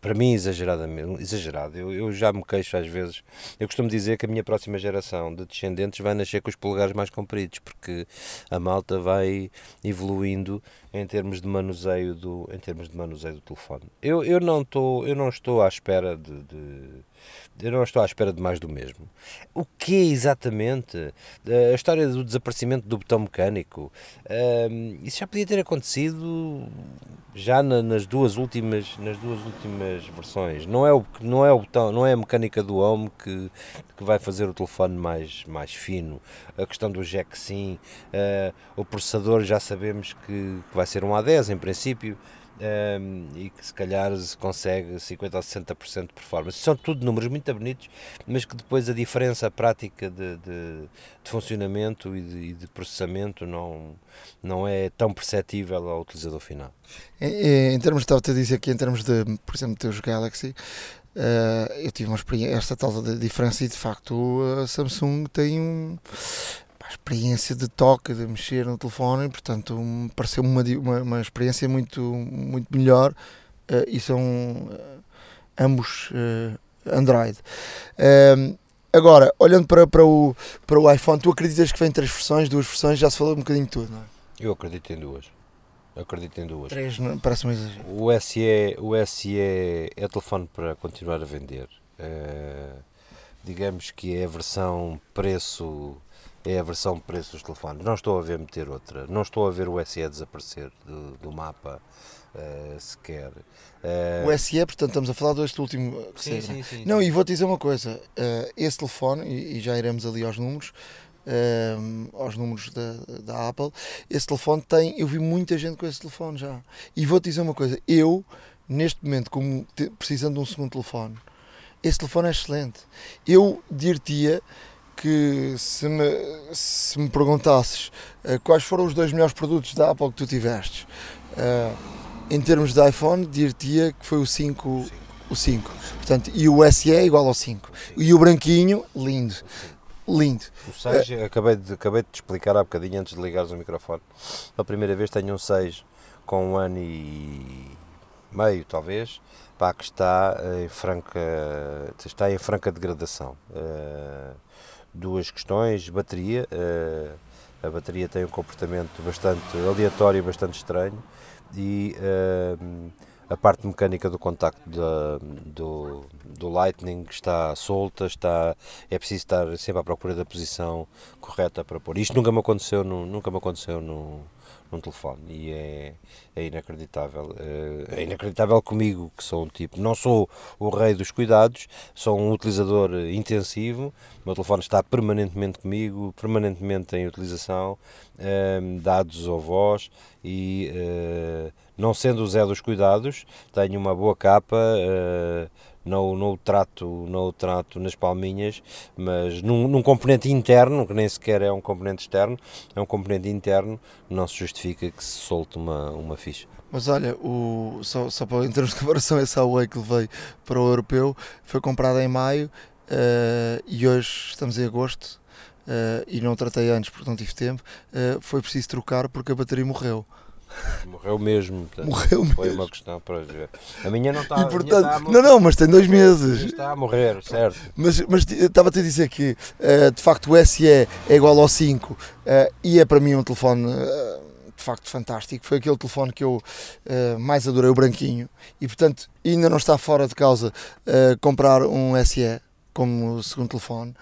para mim, exageradamente, exagerado. Eu, eu já me queixo às vezes. Eu costumo dizer que a minha próxima geração de descendentes vai nascer com os polegares mais compridos, porque a malta vai evoluindo em termos de manuseio do, em termos de manuseio do telefone. Eu, eu, não, tô, eu não estou à espera de, de eu não estou à espera de mais do mesmo. O que é exatamente a história do desaparecimento do botão mecânico? Isso já podia ter acontecido já na, nas duas últimas nas duas últimas versões. Não é o não é o botão, não é a mecânica do home que, que vai fazer o telefone mais mais fino. A questão do jack sim, uh, o processador já sabemos que, que vai ser um A10 em princípio um, e que se calhar se consegue 50% ou 60% de performance. São tudo números muito bonitos, mas que depois a diferença prática de, de, de funcionamento e de, de, processamento não, não é tão perceptível ao utilizador final. Em, em termos, estava a dizer que em termos de, por exemplo, teus Galaxy, Uh, eu tive uma experiência, esta tal diferença e de facto a Samsung tem um, a experiência de toque, de mexer no telefone, portanto, pareceu-me uma, uma, uma, experiência muito, muito melhor uh, e são uh, ambos uh, Android. Ehm, agora, olhando para, para, o, para o iPhone, tu acreditas que vem três versões, duas versões, já se falou um bocadinho de tudo, não é? Eu acredito em duas. Eu acredito em duas. Três, parece um exagero. O SE, o SE é telefone para continuar a vender. digamos que é a versão preço é a versão preço dos telefones. Não estou a ver meter outra. Não estou a ver o SE desaparecer do, do mapa uh, sequer. Uh, o SE, portanto, estamos a falar deste último. Sim, sim, sim, Não, e vou-te dizer uma coisa: uh, esse telefone, e, e, já iremos ali aos números. aos números da, da Apple, esse telefone tem. Eu vi muita gente com esse telefone já. E vou-te dizer uma coisa: eu, neste momento, como te, precisando de um segundo telefone, esse telefone é excelente. Eu dir-te-ia que se me, se me perguntasses uh, quais foram os dois melhores produtos da Apple que tu tivestes, uh, em termos de iPhone, dir-te-ia que foi o 5, o 5. Portanto, e o SE é igual ao 5. E o branquinho, lindo. Lindo. O 6, uh, acabei, de, acabei de te explicar há bocadinho antes de ligares o microfone. Pela primeira vez tenho um 6 com um ano e meio, talvez, pá, que está em franca, está em franca degradação. Uh, duas questões. Bateria. Uh, a bateria tem um comportamento bastante aleatório e bastante estranho. E uh, a parte mecânica do contacto da, do, do Lightning está solta, está, é preciso estar sempre à procura da posição correta para pôr. Isto nunca me aconteceu, no, nunca me aconteceu no, num telefone e é, é inacreditável. Eh, é inacreditável comigo, que sou um tipo, não sou o rei dos cuidados, sou um utilizador intensivo, o meu telefone está permanentemente comigo, permanentemente em utilização, eh, dados ou voz e eh, não sendo o Zé dos cuidados, tenho uma boa capa, não, não, o trato, não o trato nas palminhas, mas num, num, componente interno, que nem sequer é um componente externo, é um componente interno, não se justifica que se solte uma, uma ficha. Mas olha, o, só, só para, em termos de comparação, esse Huawei que levei para o europeu foi comprado em maio uh, e hoje estamos em agosto. Uh, e não tratei antes porque não tive tempo, uh, foi preciso trocar porque a bateria morreu. Morreu mesmo. Portanto, Morreu foi mesmo. uma questão para ver. A minha não está, e, portanto, está Não, não, mas tem dois meses. Está a morrer, certo. Mas, mas estava-te a dizer que, uh, de facto, o SE é igual ao 5 uh, e é para mim um telefone. Uh, de facto fantástico, foi aquele telefone que eu mais adorei, o branquinho, e portanto ainda não está fora de causa comprar um SE como segundo telefone.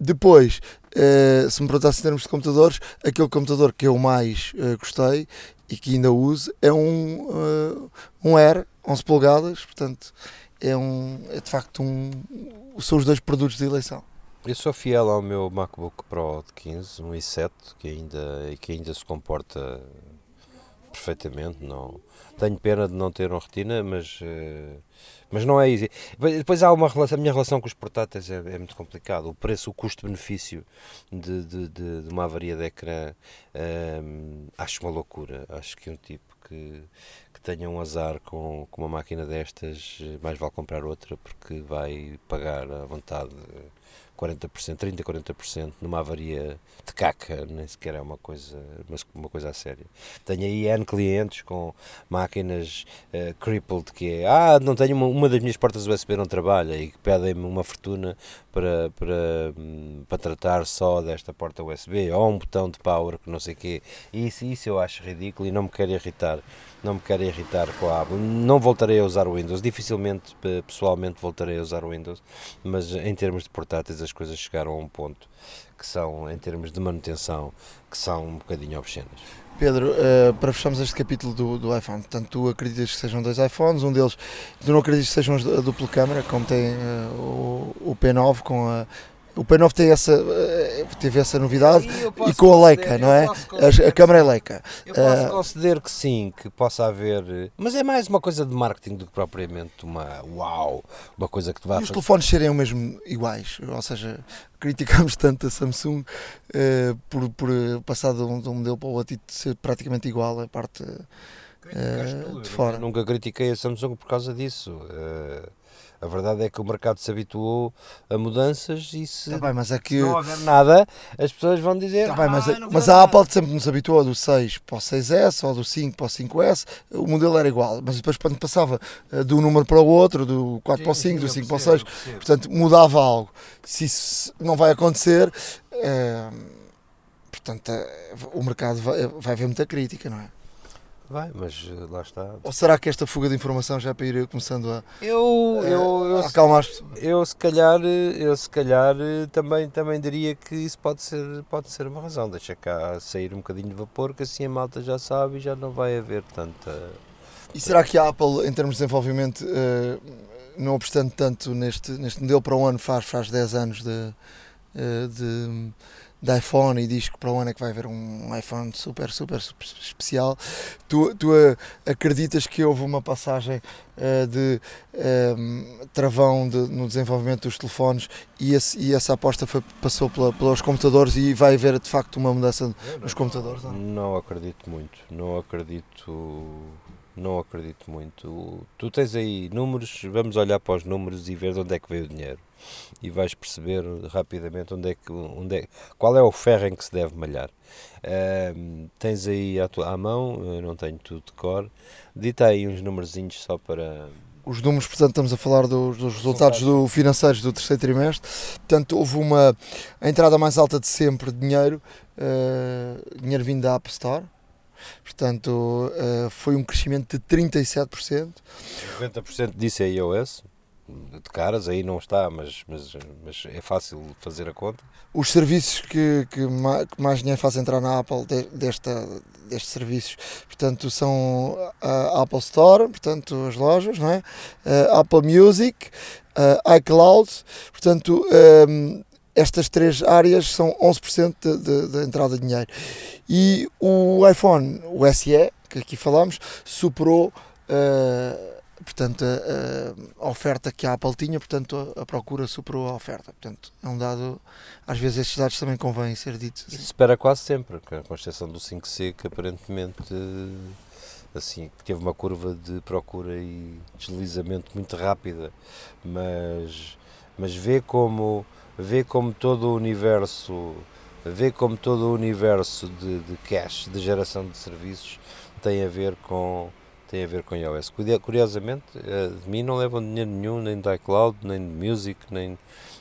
Depois, uh, se me perguntasse em termos de computadores, aquele computador que eu mais uh, gostei e que ainda uso é um, uh, um Air 11 polegadas, portanto é, um, é de facto um, são os dois produtos de eleição. Eu sou fiel ao meu MacBook Pro de 15, um i7, que ainda, que ainda se comporta perfeitamente. Não, tenho pena de não ter um retina, mas mas não é isso. Depois há uma relação, a minha relação com os portáteis é, é muito complicado. O preço, o custo-benefício de, de, de, de, uma avaria de ecrã hum, acho uma loucura. Acho que um tipo que, que tenha um azar com, com uma máquina destas, mais vale comprar outra porque vai pagar à vontade 40%, 30, 40% numa avaria de caca, nem sequer é uma coisa, uma coisa a séria. Tenho aí N clientes com máquinas uh, crippled, que é, ah, não tenho uma, uma das minhas portas USB não trabalha e que pedem-me uma fortuna para, para, hum, para tratar só desta porta USB, ou um botão de power que não sei o quê. Isso, isso eu acho ridículo e não me quero irritar. Não me quero irritar com a Apple. Não voltarei a usar o Windows. Dificilmente, pessoalmente, voltarei a usar o Windows. Mas em termos de portáteis, as coisas chegaram a um ponto que são, em termos de manutenção, que são um bocadinho obscenas. Pedro, uh, para fecharmos este capítulo do, do iPhone, portanto, tu acreditas que sejam dois iPhones, um deles, tu não acreditas que sejam a dupla câmara, como tem uh, o, o P9 com a, o P9 tem essa, eh, teve essa novidade e com a Leica, não é? A, a câmera é Leica. Eu posso uh, conceder que sim, que possa haver, mas é mais uma coisa de marketing do que propriamente uma uau, uma coisa que te vai E os telefones serem o mesmo iguais, ou seja, criticamos tanto a Samsung uh, por, por passar de um, de um modelo para o outro e ser praticamente igual a parte uh, de fora. Eu nunca critiquei a Samsung por causa disso. Uh, a verdade é que o mercado se habituou a mudanças e se, tá bem, mas é que... não houver nada, as pessoas vão dizer. Tá bem, mas, ah, mas a Apple sempre nos habituou do 6 para o 6S ou do 5 para o 5S, o modelo era igual, mas depois quando passava eh, de um número para o outro, do 4 sim, para o 5, sim, do 5 para o 6, portanto mudava algo. Se isso não vai acontecer, é, portanto, é, o mercado vai, vai haver muita crítica, não é? Vai, mas eh, lá está. Ou será que esta fuga de informação já é para ir começando a, eu, a, eu, a acalmar as Eu se calhar, eu se calhar também, também diria que isso pode ser, pode ser uma razão. Deixa cá sair um bocadinho de vapor, que assim a malta já sabe e já não vai haver tanta. E será que a Apple, em termos de desenvolvimento, eh, não obstante tanto neste, neste modelo para o ano, faz, faz 10 anos de, eh, de de iPhone e diz que para o ano é que vai haver um iPhone super, super, super especial. Tu, tu uh, acreditas que houve uma passagem uh, de uh, travão de, no desenvolvimento dos telefones e, esse, e essa aposta foi, passou pela, pelos computadores e vai haver de facto uma mudança nos computadores? Não, não acredito muito, não acredito não acredito muito. Tu tens aí números, vamos olhar para os números e ver de onde é que veio o dinheiro. E vais perceber rapidamente onde é que, onde é, qual é o ferro em que se deve malhar. Uh, tens aí à, tua, à mão, eu não tenho tudo de cor, dita aí uns numerozinhos só para, os números, portanto, estamos a falar dos, dos resultados do, financeiros do terceiro trimestre. Portanto, houve uma entrada mais alta de sempre de dinheiro, uh, dinheiro vindo da App Store, Portanto, uh, foi um crescimento de 37%. 90% disso é iOS, de caras, aí não está, mas, mas, mas é fácil fazer a conta. Os serviços que, que, mais, dinheiro faz entrar na Apple de, desta, destes serviços, portanto, são a Apple Store, portanto, as lojas, não é? A Apple Music, iCloud, portanto, um, ehm, estas três áreas são 11% da entrada de dinheiro. E o iPhone, o SE, que aqui falamos, superou uh, portanto, a, a, oferta que a Apple tinha, portanto, a, procura superou a oferta. Portanto, é um dado, às vezes estes dados também convém ser ditos. Assim. Isso espera quase sempre, com exceção do 5C, que aparentemente assim, teve uma curva de procura e deslizamento muito rápida, mas, mas vê como vê como todo o universo vê como todo o universo de, de cash, de geração de serviços tem a ver com tem a ver com iOS. Curiosamente, eh, de mim não levam dinheiro nenhum, nem de iCloud, nem de Music, nem,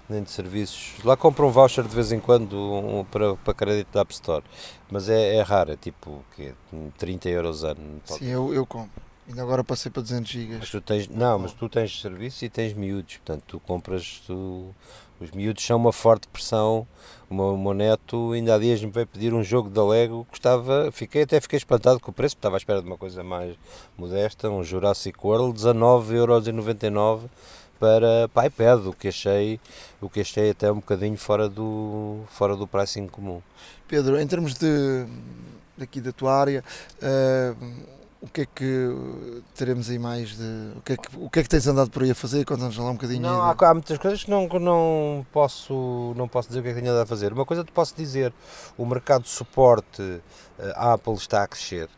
nem de serviços. Lá compram um voucher de vez em quando um, para, para crédito da App Store, mas é, é raro, é tipo que 30 euros ano. Sim, eu, eu compro. Ainda agora passei para 200 GB. Mas tu tens, não, mas tu tens serviço e tens miúdos, portanto tu compras, tu, os miúdos são uma forte pressão. O meu, o meu neto ainda há dias me veio pedir um jogo da Lego, gostava, fiquei, até fiquei espantado com o preço, estava à espera de uma coisa mais modesta, um Jurassic World, 19,99€ para, para iPad, o que achei, o que achei até um bocadinho fora do, fora do pricing comum. Pedro, em termos de aqui da tua área, uh, o que é que teremos aí mais de. O que é que, o que, é que tens andado por aí a fazer? Conta-nos lá um bocadinho. Não, há, há, muitas coisas que não, não, posso, não posso dizer o que é que tenho andado a fazer. Uma coisa que posso dizer: o mercado de suporte, a Apple está a crescer.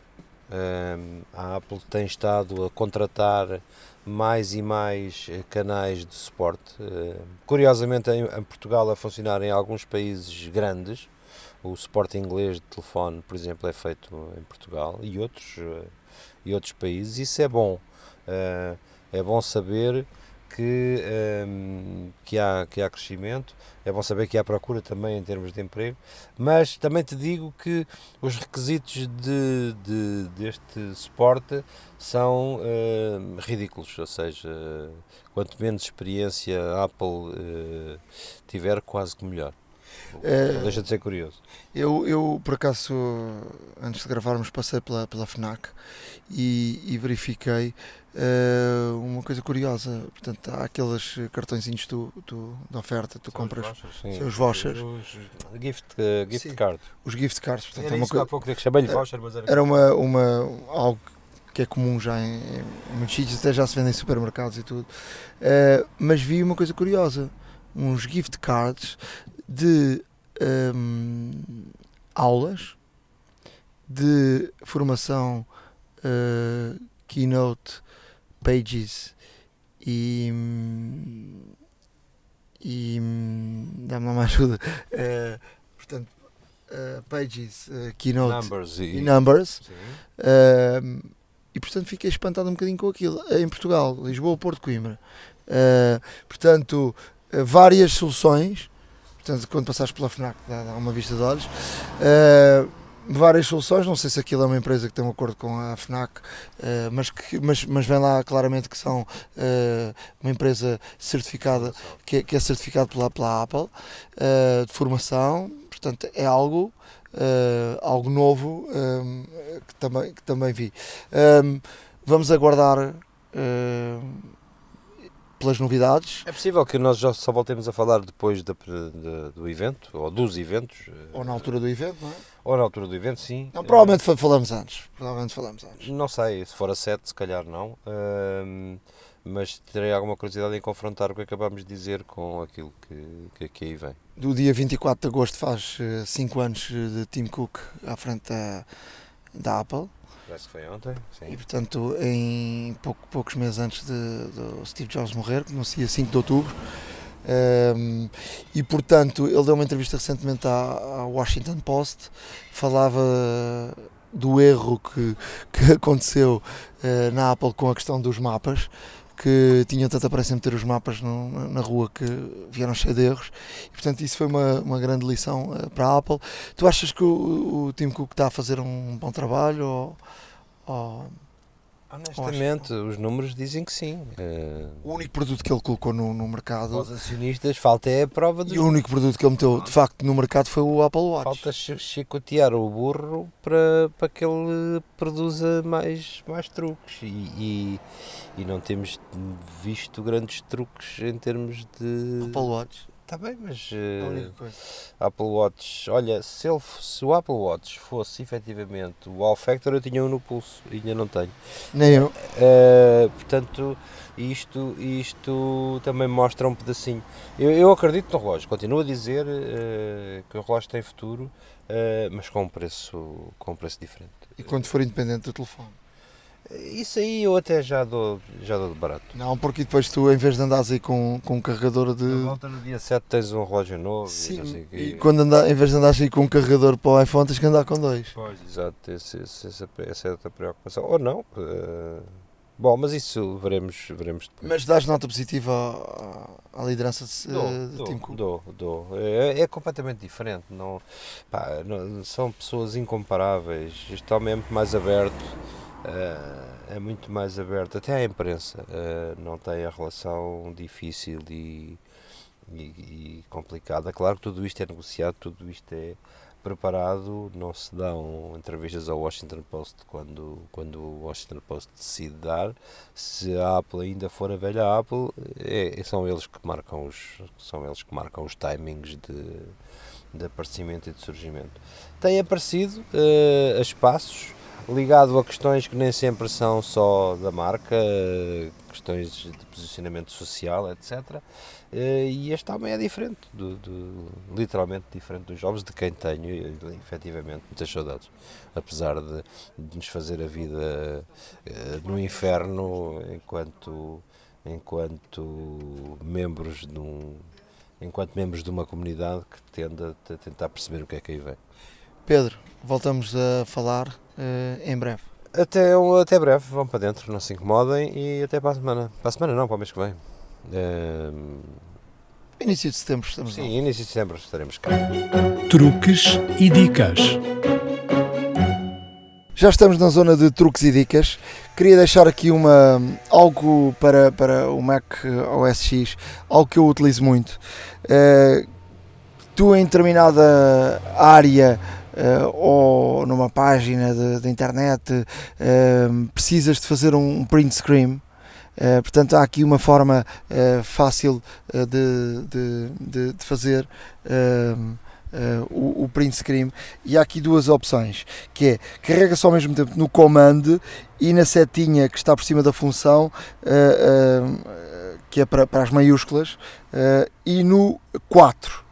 Um, a Apple tem estado a contratar mais e mais eh, canais de suporte. Uh, curiosamente, em, em, Portugal, a funcionar em alguns países grandes, o suporte inglês de telefone, por exemplo, é feito em Portugal e outros, uh, e outros países. Isso é bom. Uh, é bom saber que, um, que, há, que há crescimento, é bom saber que há procura também em termos de emprego, mas também te digo que os requisitos de, de deste suporte são uh, ridículos, ou seja, quanto menos experiência a Apple uh, tiver, quase que melhor. É, deixa de ser curioso. Eu, eu, por acaso, antes de gravarmos, passei pela, pela FNAC e, e verifiquei uh, uma coisa curiosa. Portanto, há aqueles cartõezinhos tu, tu, de oferta, tu São compras os, os vouchers. Os gift, uh, gift cards. Os gift cards. Portanto, era é uma há pouco que chamei-lhe voucher, mas era... Era uma, uma, algo que é comum já em, em muitos sítios, até já se vende em supermercados e tudo. Uh, mas vi uma coisa curiosa. Uns gift cards de um, aulas de formação uh, Keynote, Pages e. e dá-me uma ajuda. Uh, portanto, uh, Pages, Keynote numbers e, e Numbers. e portanto fiquei espantado um bocadinho com aquilo. Em Portugal, Lisboa, Porto, Coimbra. portanto, várias soluções Portanto, quando passares pela FNAC, dá, dá uma vista de olhos. Uh, várias soluções, não sei se aquilo é uma empresa que tem um acordo com a FNAC, uh, mas, que, mas, mas vem lá claramente que são uh, uma empresa certificada, que é, que é certificada pela, pela Apple, de formação, portanto é algo, algo novo um, que, também, que também vi. Um, vamos aguardar pelas novidades. É possível que nós já só voltemos a falar depois de, de, do evento, ou dos eventos. Eh, ou na altura do evento, não é? Ou na altura do evento, sim. Não, provavelmente falamos antes. Provavelmente falamos antes. Não sei, se for a 7, se calhar não. Uh, mas terei alguma curiosidade em confrontar o que acabamos de dizer com aquilo que, que, que aí vem. Do dia 24 de agosto faz 5 uh, anos de Tim Cook à frente da, da Apple. Parece que foi ontem, sim. E portanto, em pouco, poucos meses antes de, de Steve Jobs morrer, que no dia 5 de outubro, um, e portanto, ele deu uma entrevista recentemente à, à Washington Post, falava do erro que, que aconteceu uh, na Apple com a questão dos mapas, que tinham tanta pressa em meter os mapas no, na rua que vieram cheios de erros, e portanto isso foi uma, uma grande lição uh, para a Apple. Tu achas que o, o Tim Cook está a fazer um bom trabalho? Ou Oh, Honestamente, os números dizem que sim. Uh, o único produto que ele colocou no, no mercado. Os acionistas, falta é a prova de. E o único produto que ele meteu de facto no mercado foi o Apple Watch. Falta chicotear o burro para, para que ele produza mais, mais truques. E, e, e não temos visto grandes truques em termos de. Apple Watch. Está bem, mas uh, Apple Watch, olha, se, ele, se o Apple Watch fosse efetivamente o Wow Factor, eu tinha um no pulso, ainda não tenho. Nem eu. Uh, portanto, isto, isto também mostra um pedacinho. Eu, eu acredito no relógio, continuo a dizer uh, que o relógio tem futuro, mas com um, preço, com um preço diferente. E quando for independente do telefone? Isso aí eu até já dou, já dou de barato. Não, porque depois tu, em vez de andares aí com, com um carregador de. Na volta no dia 7 tens um relógio novo. Sim, e, e quando anda, em vez de andares aí com um carregador para o iPhone, tens que andar com dois. Pois, exato, esse, esse, essa, essa é outra preocupação. Ou não. Uh, bom, mas isso veremos, veremos depois. Mas dás nota positiva à, à liderança de, dou, de dou, Tim Cook? Dou, dou. É, é completamente diferente. Não, pá, não, são pessoas incomparáveis. Estão mesmo mais aberto é muito mais aberto, até à imprensa não tem a relação difícil e, e, e, complicada. Claro que tudo isto é negociado, tudo isto é preparado, não se dão entrevistas ao Washington Post quando, quando o Washington Post decide dar. Se a Apple ainda for a velha Apple, é, são eles que marcam os são eles que marcam os timings de, de aparecimento e de surgimento. Tem aparecido uh, a espaços ligado a questões que nem sempre são só da marca, questões de posicionamento social, etc. Eh, e este também é diferente, do, do, literalmente diferente dos jogos de quem tenho, efetivamente, muitas saudades. Apesar de, de nos fazer a vida uh, no inferno enquanto, enquanto membros de um, enquanto membros de uma comunidade que tende a tentar perceber o que é que aí vem. Pedro, voltamos a falar uh, em breve. Até, até breve, vão para dentro, não se incomodem e até para a semana. Para a semana não, para o mês que vem. Uh, início de setembro estamos Sim, lá. início de setembro estaremos cá. Truques e dicas. Já estamos na zona de truques e dicas. Queria deixar aqui uma, algo para, para o Mac OS X, algo que eu utilizo muito. Uh, tu em determinada área uh, ou numa página de internet uh, precisas de fazer um print screen. Uh, portanto, há aqui uma forma fácil de, de, de, fazer o, o, print screen e há aqui duas opções que é carrega-se ao mesmo tempo no command e na setinha que está por cima da função que é para, para as maiúsculas e no 4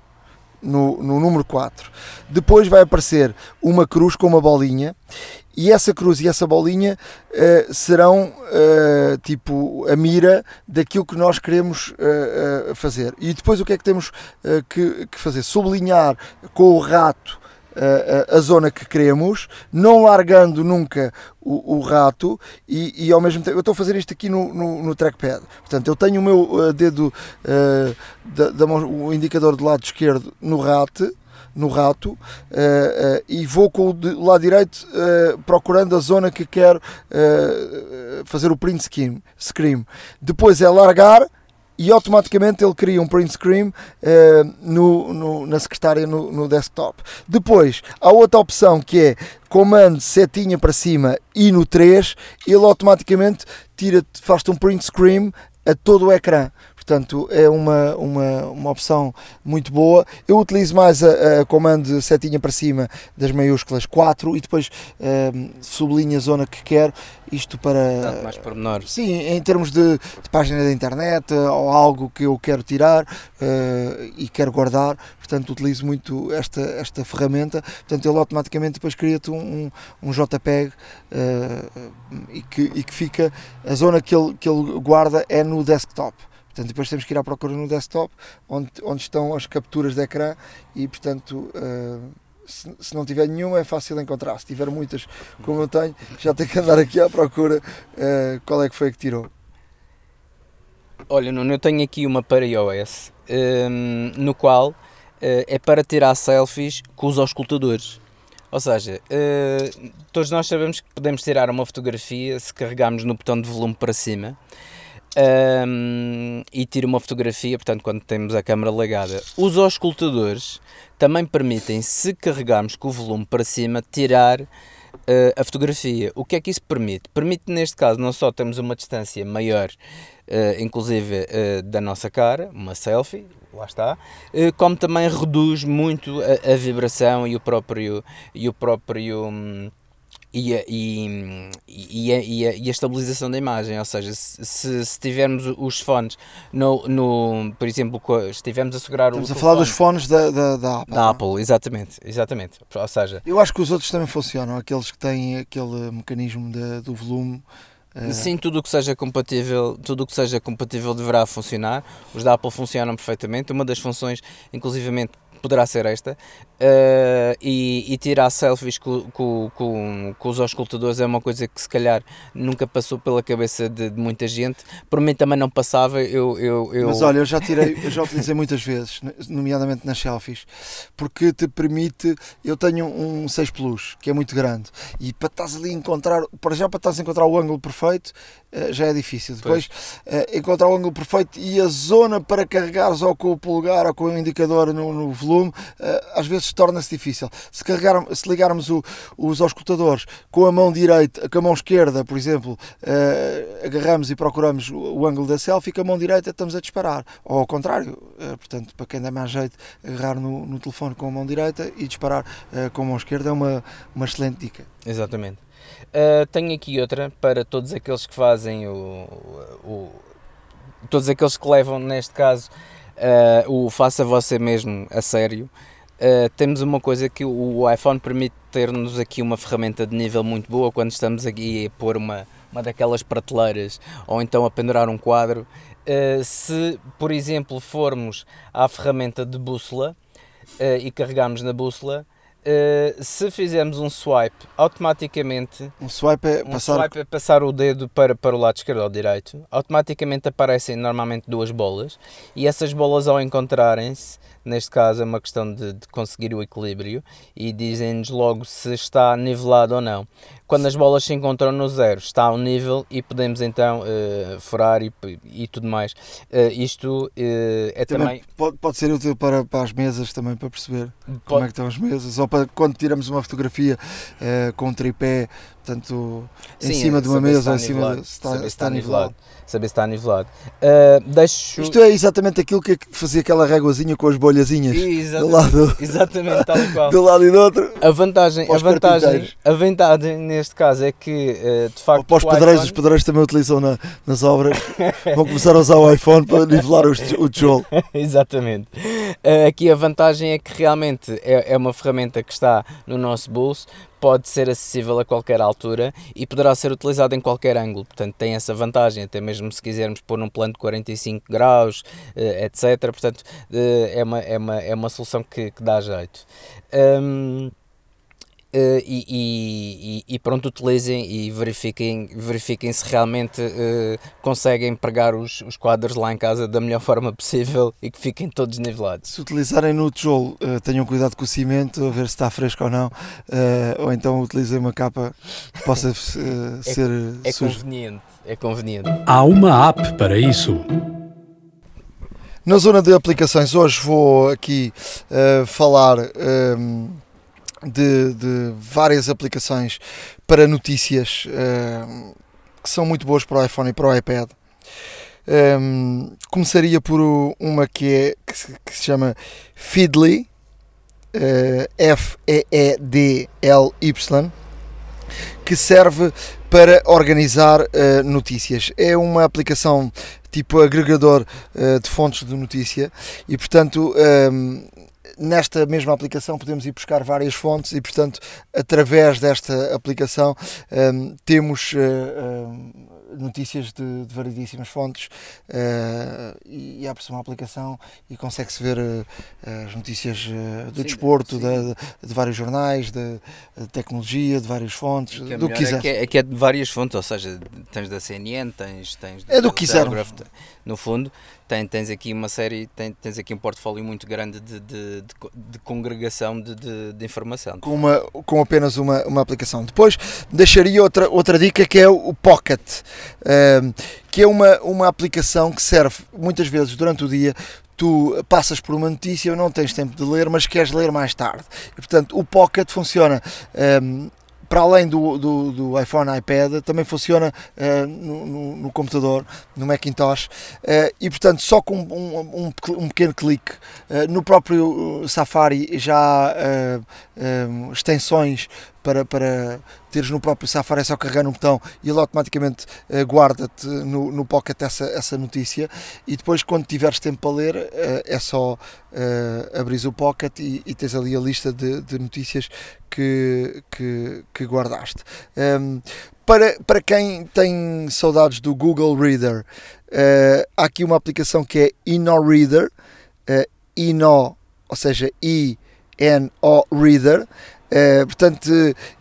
no, no número 4. Depois vai aparecer uma cruz com uma bolinha e essa cruz e essa bolinha uh, serão uh, tipo a mira daquilo que nós queremos uh, fazer. E depois o que é que temos que, que, fazer? Sublinhar com o rato a, a, zona que queremos, não largando nunca o, o rato e, e, ao mesmo tempo eu estou a fazer isto aqui no, no, no trackpad. Portanto, eu tenho o meu uh, dedo, uh, da, da o indicador do lado esquerdo no rato no rato uh, uh, e vou com o lado direito uh, procurando a zona que quero fazer o print screen. Depois é largar e automaticamente ele cria um print screen uh, no, no, na secretária no, no, desktop. Depois, há outra opção que é comando setinha para cima e no 3, ele automaticamente tira, faz-te um print screen a todo o ecrã. Portanto, é uma, uma, uma opção muito boa. Eu utilizo mais a, a comando setinha para cima das maiúsculas 4 e depois um, sublinho a zona que quero. Isto para. Tanto mais pormenor. Sim, em termos de, de página da internet ou algo que eu quero tirar uh, e quero guardar. Portanto, utilizo muito esta, esta ferramenta. Portanto, ele automaticamente depois cria-te um, um, JPEG uh, e, que, e que fica. A zona que ele, que ele guarda é no desktop. Portanto, depois temos que ir à procura no desktop, onde, onde estão as capturas de ecrã e, portanto, uh, se, se, não tiver nenhuma é fácil encontrar. Se tiver muitas, como eu tenho, já tenho que andar aqui à procura uh, qual é que foi que tirou. Olha, Nuno, eu tenho aqui uma para iOS, um, ehm, no qual uh, é para tirar selfies com os auscultadores. Ou seja, todos nós sabemos que podemos tirar uma fotografia se carregarmos no botão de volume para cima um, e tiro uma fotografia, portanto, quando temos a câmera ligada. Os auscultadores também permitem, se carregarmos com o volume para cima, tirar uh, a fotografia. O que é que isso permite? Permite, neste caso, não só termos uma distância maior, uh, inclusive uh, da nossa cara, uma selfie, lá está, como também reduz muito a, a, vibração e o próprio, e o próprio um, e a, e, e, a, e, a, e a estabilização da imagem, ou seja, se, se tivermos os fones, no, no, por exemplo, se estivermos a segurar Estamos o a falar dos fones da, da, da Apple. Da é? Apple, exatamente, exatamente. Ou seja, eu acho que os outros também funcionam, aqueles que têm aquele mecanismo de, do volume. Uh... Sim, tudo o que seja compatível, tudo o que seja compatível deverá funcionar. Os da Apple funcionam perfeitamente. Uma das funções, inclusivamente, poderá ser esta, uh, e, e, tirar selfies com, com, com, com, os auscultadores é uma coisa que se calhar nunca passou pela cabeça de, de muita gente, por mim também não passava, eu, eu, eu... Mas olha, eu já tirei, eu já utilizei muitas vezes, nomeadamente nas selfies, porque te permite, eu tenho um 6 Plus, que é muito grande, e para estás ali a encontrar, para já para estás a encontrar o ângulo perfeito, uh, já é difícil, depois uh, encontrar o ângulo perfeito e a zona para carregares ou com o polegar ou com o indicador no, no volume, às vezes torna-se difícil. Se, se ligarmos o, os auscultadores com a mão direita, com a mão esquerda, por exemplo, uh, agarramos e procuramos o, ângulo da selfie, com a mão direita estamos a disparar. Ou ao contrário, uh, portanto, para quem dá mais jeito, agarrar no, no telefone com a mão direita e disparar com a mão esquerda é uma, uma excelente dica. Exatamente. Uh, tenho aqui outra para todos aqueles que fazem o, o todos aqueles que levam, neste caso, uh, o faça você mesmo a sério. Uh, temos uma coisa que o iPhone permite ter-nos aqui uma ferramenta de nível muito boa quando estamos aqui a pôr uma, uma daquelas prateleiras ou então a pendurar um quadro. Uh, se, por exemplo, formos à ferramenta de bússola e carregarmos na bússola, Uh, se fizermos um swipe, automaticamente. Um swipe é um passar. Swipe é passar o dedo para, para o lado esquerdo ou direito. Automaticamente aparecem normalmente duas bolas e essas bolas, ao encontrarem-se, neste caso é uma questão de, de conseguir o equilíbrio e dizem-nos logo se está nivelado ou não. Quando as bolas se encontram no zero, está ao nível e podemos então uh, furar e, e tudo mais. Uh, isto é também. também... Pode, pode ser útil para, para as mesas também, para perceber pode... como é que estão as mesas, para quando tiramos uma fotografia com um tripé portanto, em cima de uma mesa ou em cima de, está, se está nivelado. Saber se está nivelado. Uh, deixo... Isto é exatamente aquilo que fazia aquela réguazinha com as bolhazinhas exatamente, do lado, exatamente, tal e qual. do lado e do outro. A vantagem, a vantagem, a vantagem neste caso é que, uh, de facto, para os pedreiros, iPhone... os pedreiros também utilizam na, nas obras, vão começar a usar o iPhone para nivelar o, o tijolo. exatamente. Uh, aqui a vantagem é que realmente é, é uma ferramenta que está no nosso bolso, pode ser acessível a qualquer altura e poderá ser utilizado em qualquer ângulo. Portanto, tem essa vantagem, até mesmo se quisermos pôr num plano de 45 graus, eh, etc. Portanto, eh, é uma, é uma, é uma solução que, que dá jeito. Uh, e, e, e, pronto, utilizem e verifiquem, verifiquem se realmente uh, conseguem pregar os, os quadros lá em casa da melhor forma possível e que fiquem todos nivelados. Se utilizarem no tijolo, uh, tenham cuidado com o cimento, a ver se está fresco ou não, ou então utilizem uma capa que possa é, ser é conveniente, é conveniente. Há uma app para isso. Na zona de aplicações, hoje vou aqui falar de, de várias aplicações para notícias uh, que são muito boas para o iPhone e para o iPad. Um, ehm, começaria por uma que, é, que, se, que se chama Feedly, uh, F-E-E-D-L-Y, que serve para organizar uh, notícias. É uma aplicação tipo agregador uh, de fontes de notícia e, portanto, um, ehm, nesta mesma aplicação podemos ir buscar várias fontes e, portanto, através desta aplicação um, temos uh, um, notícias de, de variedíssimas fontes uh, e, e abre-se uma aplicação e consegue-se ver uh, as notícias uh, do sim, desporto, sim. De, de, vários jornais, de, de, tecnologia, de várias fontes, que do que quiser. É que, é, é que, é, de várias fontes, ou seja, tens da CNN, tens, tens é do que quiser. No fundo, tens, tens aqui uma série, tens, tens aqui um portfólio muito grande de, de, de congregação de, de, de, informação. Com, uma, com apenas uma, uma aplicação. Depois deixaria outra, outra dica que é o Pocket que é uma, uma aplicação que serve muitas vezes durante o dia tu passas por uma notícia, não tens tempo de ler, mas queres ler mais tarde. E, portanto, o Pocket funciona um, para além do, do, do iPhone, iPad, também funciona uh, no, no, no, computador, no Macintosh, uh, e portanto só com um, um, um pequeno clique uh, no próprio Safari já extensões para, para teres no próprio Safari, é só carregar no botão e ele automaticamente uh, guarda-te no, no pocket essa, essa notícia e depois quando tiveres tempo para ler uh, é só uh, abrir o pocket e, e tens ali a lista de, de notícias que, que, que guardaste. Um, ehm, para, para quem tem saudades do Google Reader, há aqui uma aplicação que é InnoReader, uh, Inno, ou seja, I-N-O Reader, Uh, portanto,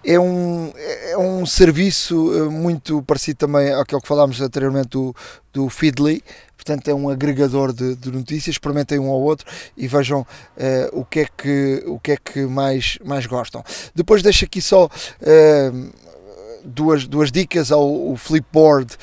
é um, é um serviço eh, muito parecido também ao que falámos anteriormente do, do Feedly. Portanto, é um agregador de, de notícias. Experimentem um ao outro e vejam uh, o que é que, o que, é que mais, mais gostam. Depois, deixo aqui só uh, duas, duas dicas ao Flipboard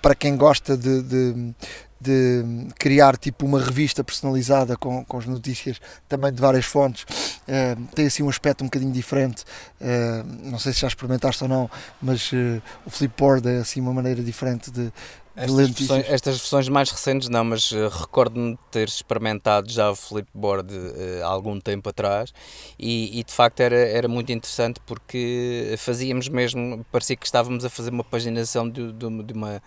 para quem gosta de, de de criar tipo uma revista personalizada com, com as notícias também de várias fontes. Uh, tem assim um aspecto um bocadinho diferente. Uh, não sei se já experimentaste ou não, mas uh, o Flipboard é assim uma maneira diferente de, estas versões, estas versões, mais recentes não, mas uh, recordo-me de ter experimentado já o Flipboard uh, há algum tempo atrás e, e, de facto era, era muito interessante porque fazíamos mesmo, parecia que estávamos a fazer uma paginação de, de, de, uma,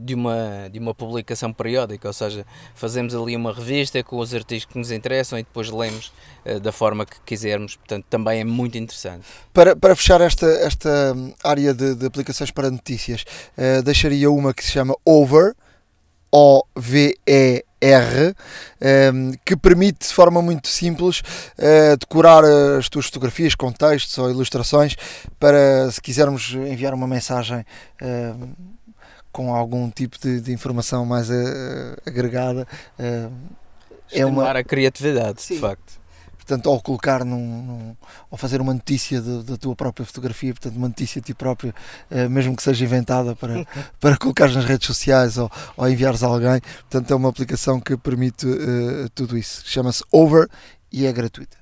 de, uma, de uma publicação periódica, ou seja, fazemos ali uma revista com os artigos que nos interessam e depois lemos uh, da forma que quisermos, portanto também é muito interessante. Para, para fechar esta, esta área de, de aplicações para notícias, deixaria uma que se chama Over, O-V-E-R, um, que permite de forma muito simples uh, decorar as tuas fotografias com textos ou ilustrações para se quisermos enviar uma mensagem uh, com algum tipo de, de informação mais uh, agregada. é uma a criatividade, Sim. de facto portanto, ao colocar num, num ao fazer uma notícia da tua própria fotografia, portanto, uma notícia de ti próprio, eh, mesmo que seja inventada para, para colocar nas redes sociais ou, ou enviares a alguém, portanto, é uma aplicação que permite uh, tudo isso. Chama-se Over e é gratuita.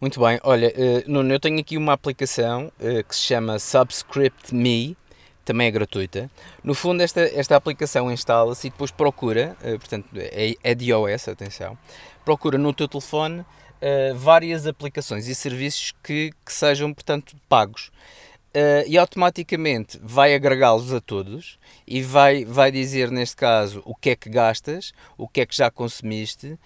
Muito bem, olha, uh, Nuno, eu tenho aqui uma aplicação uh, que se chama Subscript Me, também é gratuita. No fundo, esta, esta aplicação instala-se e depois procura, uh, portanto, é, é de iOS, atenção, procura no teu telefone uh, várias aplicações e serviços que, que sejam, portanto, pagos. Uh, e automaticamente vai agregá-los a todos e vai, vai dizer, neste caso, o que é que gastas, o que é que já consumiste,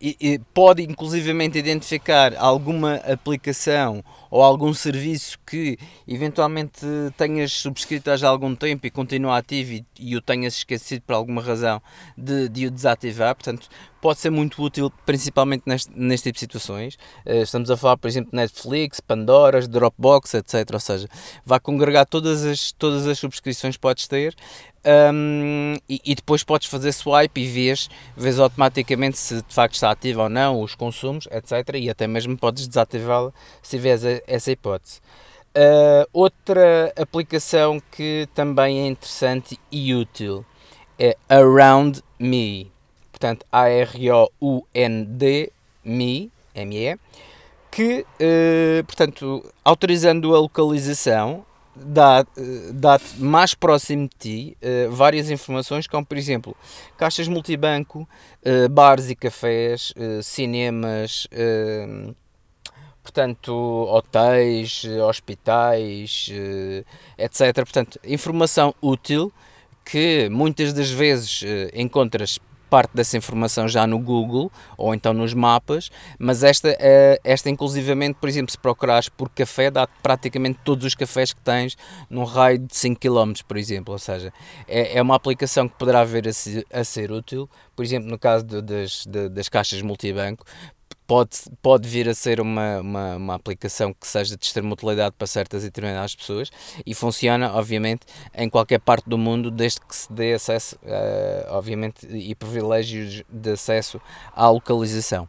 e, e, pode inclusivamente identificar alguma aplicação ou algum serviço que eventualmente tenhas subscrito há algum tempo e continua ativo e, e o tenhas esquecido por alguma razão de, de o desativar. Portanto, pode ser muito útil, principalmente neste, neste tipo de situações. Uh, estamos a falar, por exemplo, de Netflix, Pandora, Dropbox, etc. Ou seja, vai congregar todas as, todas as subscrições que podes ter um, e, e, depois podes fazer swipe e vês, vês automaticamente se de facto está ativo ou não, os consumos, etc. E até mesmo podes desativá-la se tiveres essa hipótese. Uh, outra aplicação que também é interessante e útil é Around Me portanto A-R-O-U-N-D, ME, M-E, que, uh, portanto, autorizando a localização, dá-te dá mais próximo de ti uh, várias informações, como por exemplo caixas multibanco, uh, bares e cafés, uh, cinemas, portanto, hotéis, hospitais, etc. Portanto, informação útil que muitas das vezes encontras parte dessa informação já no Google ou então nos mapas, mas esta, é, esta inclusivamente, por exemplo, se procurares por café, dá praticamente todos os cafés que tens num raio de 5 km, por exemplo, ou seja, é, é uma aplicação que poderá vir a ser, a ser útil, por exemplo, no caso de, das, de, das caixas multibanco, pode, pode vir a ser uma, uma, uma, aplicação que seja de extrema utilidade para certas e determinadas pessoas e funciona, obviamente, em qualquer parte do mundo, desde que se dê acesso, uh, obviamente, e privilégios de acesso à localização.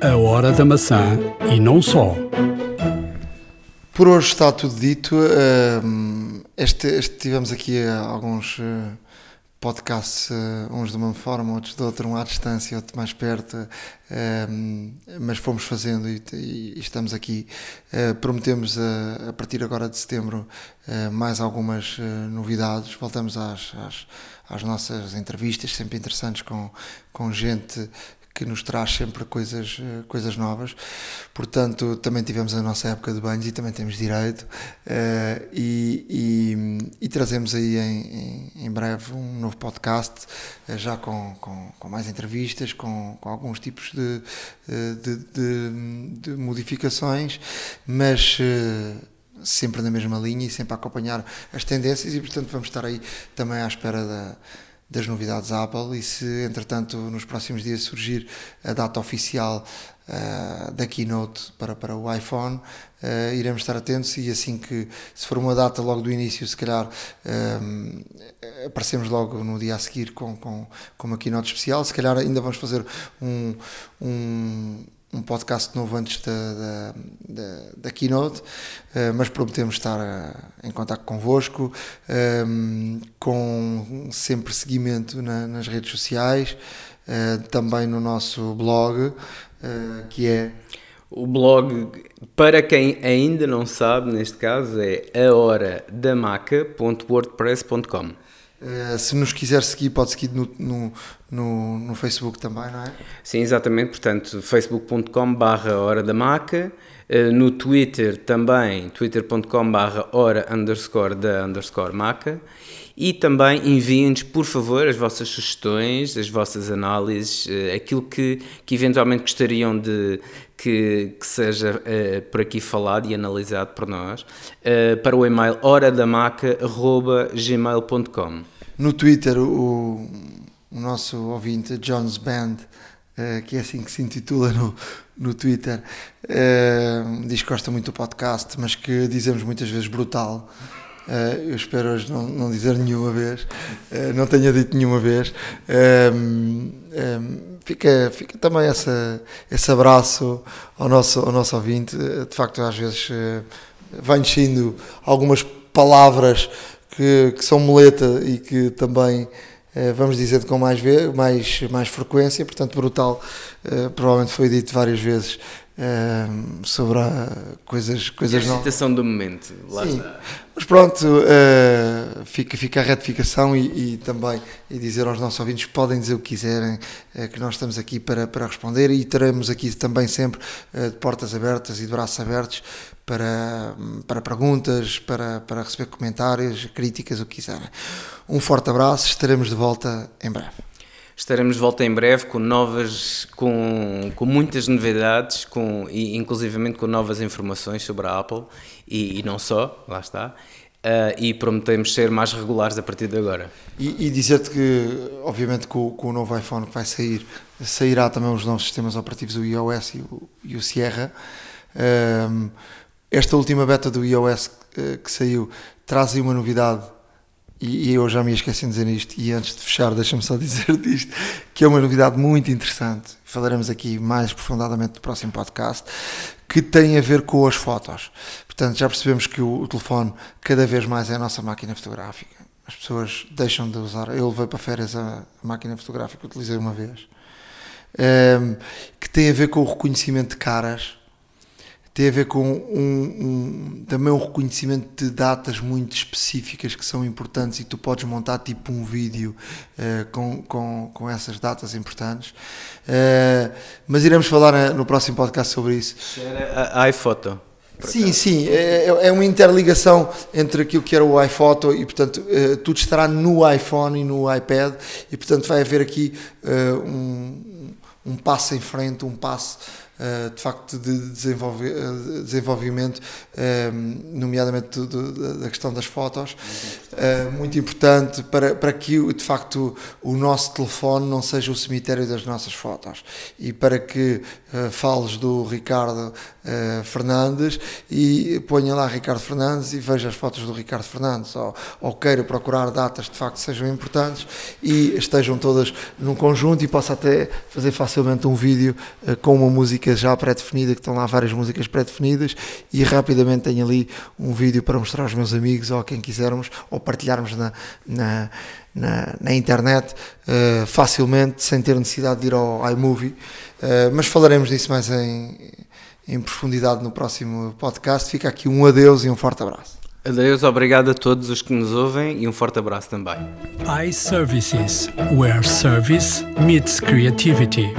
A hora da maçã e não só. Por hoje está tudo dito. Uh, este, este, tivemos aqui alguns. Uh, podcasts, uh, uns de uma forma, outros de outra, um à distância, outro mais perto, uh, mas fomos fazendo e, estamos aqui. Uh, prometemos a, a, partir agora de setembro mais algumas novidades. Voltamos às, às, às, nossas entrevistas, sempre interessantes com, com gente que nos traz sempre coisas, eh, coisas novas. Portanto, também tivemos a nossa época de banhos e também temos direito. Uh, e, e, e, trazemos aí em, em, em, breve um novo podcast, uh, já com, com, com, mais entrevistas, com, com alguns tipos de, de, de, de modificações, mas. Uh, sempre na mesma linha e sempre a acompanhar as tendências e portanto vamos estar aí também à espera da, das novidades Apple e se entretanto nos próximos dias surgir a data oficial uh, da keynote para, para o iPhone uh, iremos estar atentos e assim que se for uma data logo do início se calhar um, eh, aparecemos logo no dia a seguir com, com, com uma keynote especial. Se calhar ainda vamos fazer um, um um podcast novo antes da, da, da, keynote, uh, mas prometemos estar uh, em contato convosco, eh, com sempre seguimento na, nas redes sociais, também no nosso blog, que é O blog, para quem ainda não sabe, neste caso, é ahoradamaca.wordpress.com. Uh, se nos quiser seguir, pode seguir no, no, no, no, Facebook também, não é? Sim, exatamente. Portanto, facebook.com barra Hora da Maca. Uh, no Twitter também, twitter.com barra Hora underscore da underscore Maca. E também enviem-nos, por favor, as vossas sugestões, as vossas análises, uh, aquilo que, que eventualmente gostariam de que, que seja por aqui falado e analisado por nós, para o e-mail horadamaca.gmail.com no Twitter o, o nosso ouvinte, John's Band, uh, que é assim que se intitula no, no Twitter, uh, diz que gosta muito do podcast, mas que dizemos muitas vezes brutal. Uh, eu espero hoje não, não dizer nenhuma vez, não tenha dito nenhuma vez. Um, um, fica, fica também essa, esse abraço ao nosso, ao nosso ouvinte. De facto, às vezes vai enchendo algumas palavras que, que são muleta e que também eh, vamos dizer com mais, mais, mais frequência, portanto, brutal, eh, provavelmente foi dito várias vezes sobre a, coisas, coisas não. A citação do momento, lá Sim. está. Mas pronto, uh, fica, fica a retificação e, e, também e dizer aos nossos ouvintes que podem dizer o que quiserem, uh, que nós estamos aqui para, para responder e teremos aqui também sempre de portas abertas e de braços abertos para, para perguntas, para, para receber comentários, críticas, o que quiserem. Um forte abraço, estaremos de volta em breve. Estaremos de volta em breve com novas, com, com muitas novidades, com, e inclusivamente com novas informações sobre a Apple e, e não só, lá está. Uh, e prometemos ser mais regulares a partir de agora. E, e dizer-te que, obviamente, com, com, o novo iPhone que vai sair, sairá também os novos sistemas operativos, o iOS e o, e o Sierra. Um, esta última beta do iOS uh, que saiu traz aí uma novidade e, eu já me esqueci de dizer isto e antes de fechar deixa-me só dizer disto que é uma novidade muito interessante. Falaremos aqui mais profundamente no próximo podcast que tem a ver com as fotos. Portanto já percebemos que o, o telefone cada vez mais é a nossa máquina fotográfica. As pessoas deixam de usar. Eu levei para férias a, a máquina fotográfica utilizei uma vez. Um, ehm, que tem a ver com o reconhecimento de caras tem a ver com um, um, também um reconhecimento de datas muito específicas que são importantes e tu podes montar tipo um vídeo uh, com, com, com essas datas importantes. Uh, mas iremos falar eh, no próximo podcast sobre isso. Era a iPhoto. Sim, sim, é, é, é uma interligação entre aquilo que era o iPhoto e, portanto, uh, tudo estará no iPhone e no iPad e, portanto, vai haver aqui um, um passo em frente, um passo eh, de facto de eh, desenvolvimento, eh, nomeadamente da questão das fotos, muito importante. Para, para que de facto o nosso telefone não seja o cemitério das nossas fotos. E para que fales do Ricardo Fernandes e ponha lá Ricardo Fernandes e veja as fotos do Ricardo Fernandes ou, ou queira procurar datas de facto sejam importantes e estejam todas num conjunto e possa até fazer facilmente um vídeo com uma música música já pré-definida, que estão lá várias músicas pré-definidas, e rapidamente tenho ali um vídeo para mostrar aos meus amigos ou a quem quisermos, ou partilharmos na, na, na, na internet uh, facilmente, sem ter necessidade de ir ao iMovie. Uh, mas falaremos disso mais em, em profundidade no próximo podcast. Fica aqui um adeus e um forte abraço. Adeus, obrigado a todos os que nos ouvem e um forte abraço também. iServices, where service meets creativity.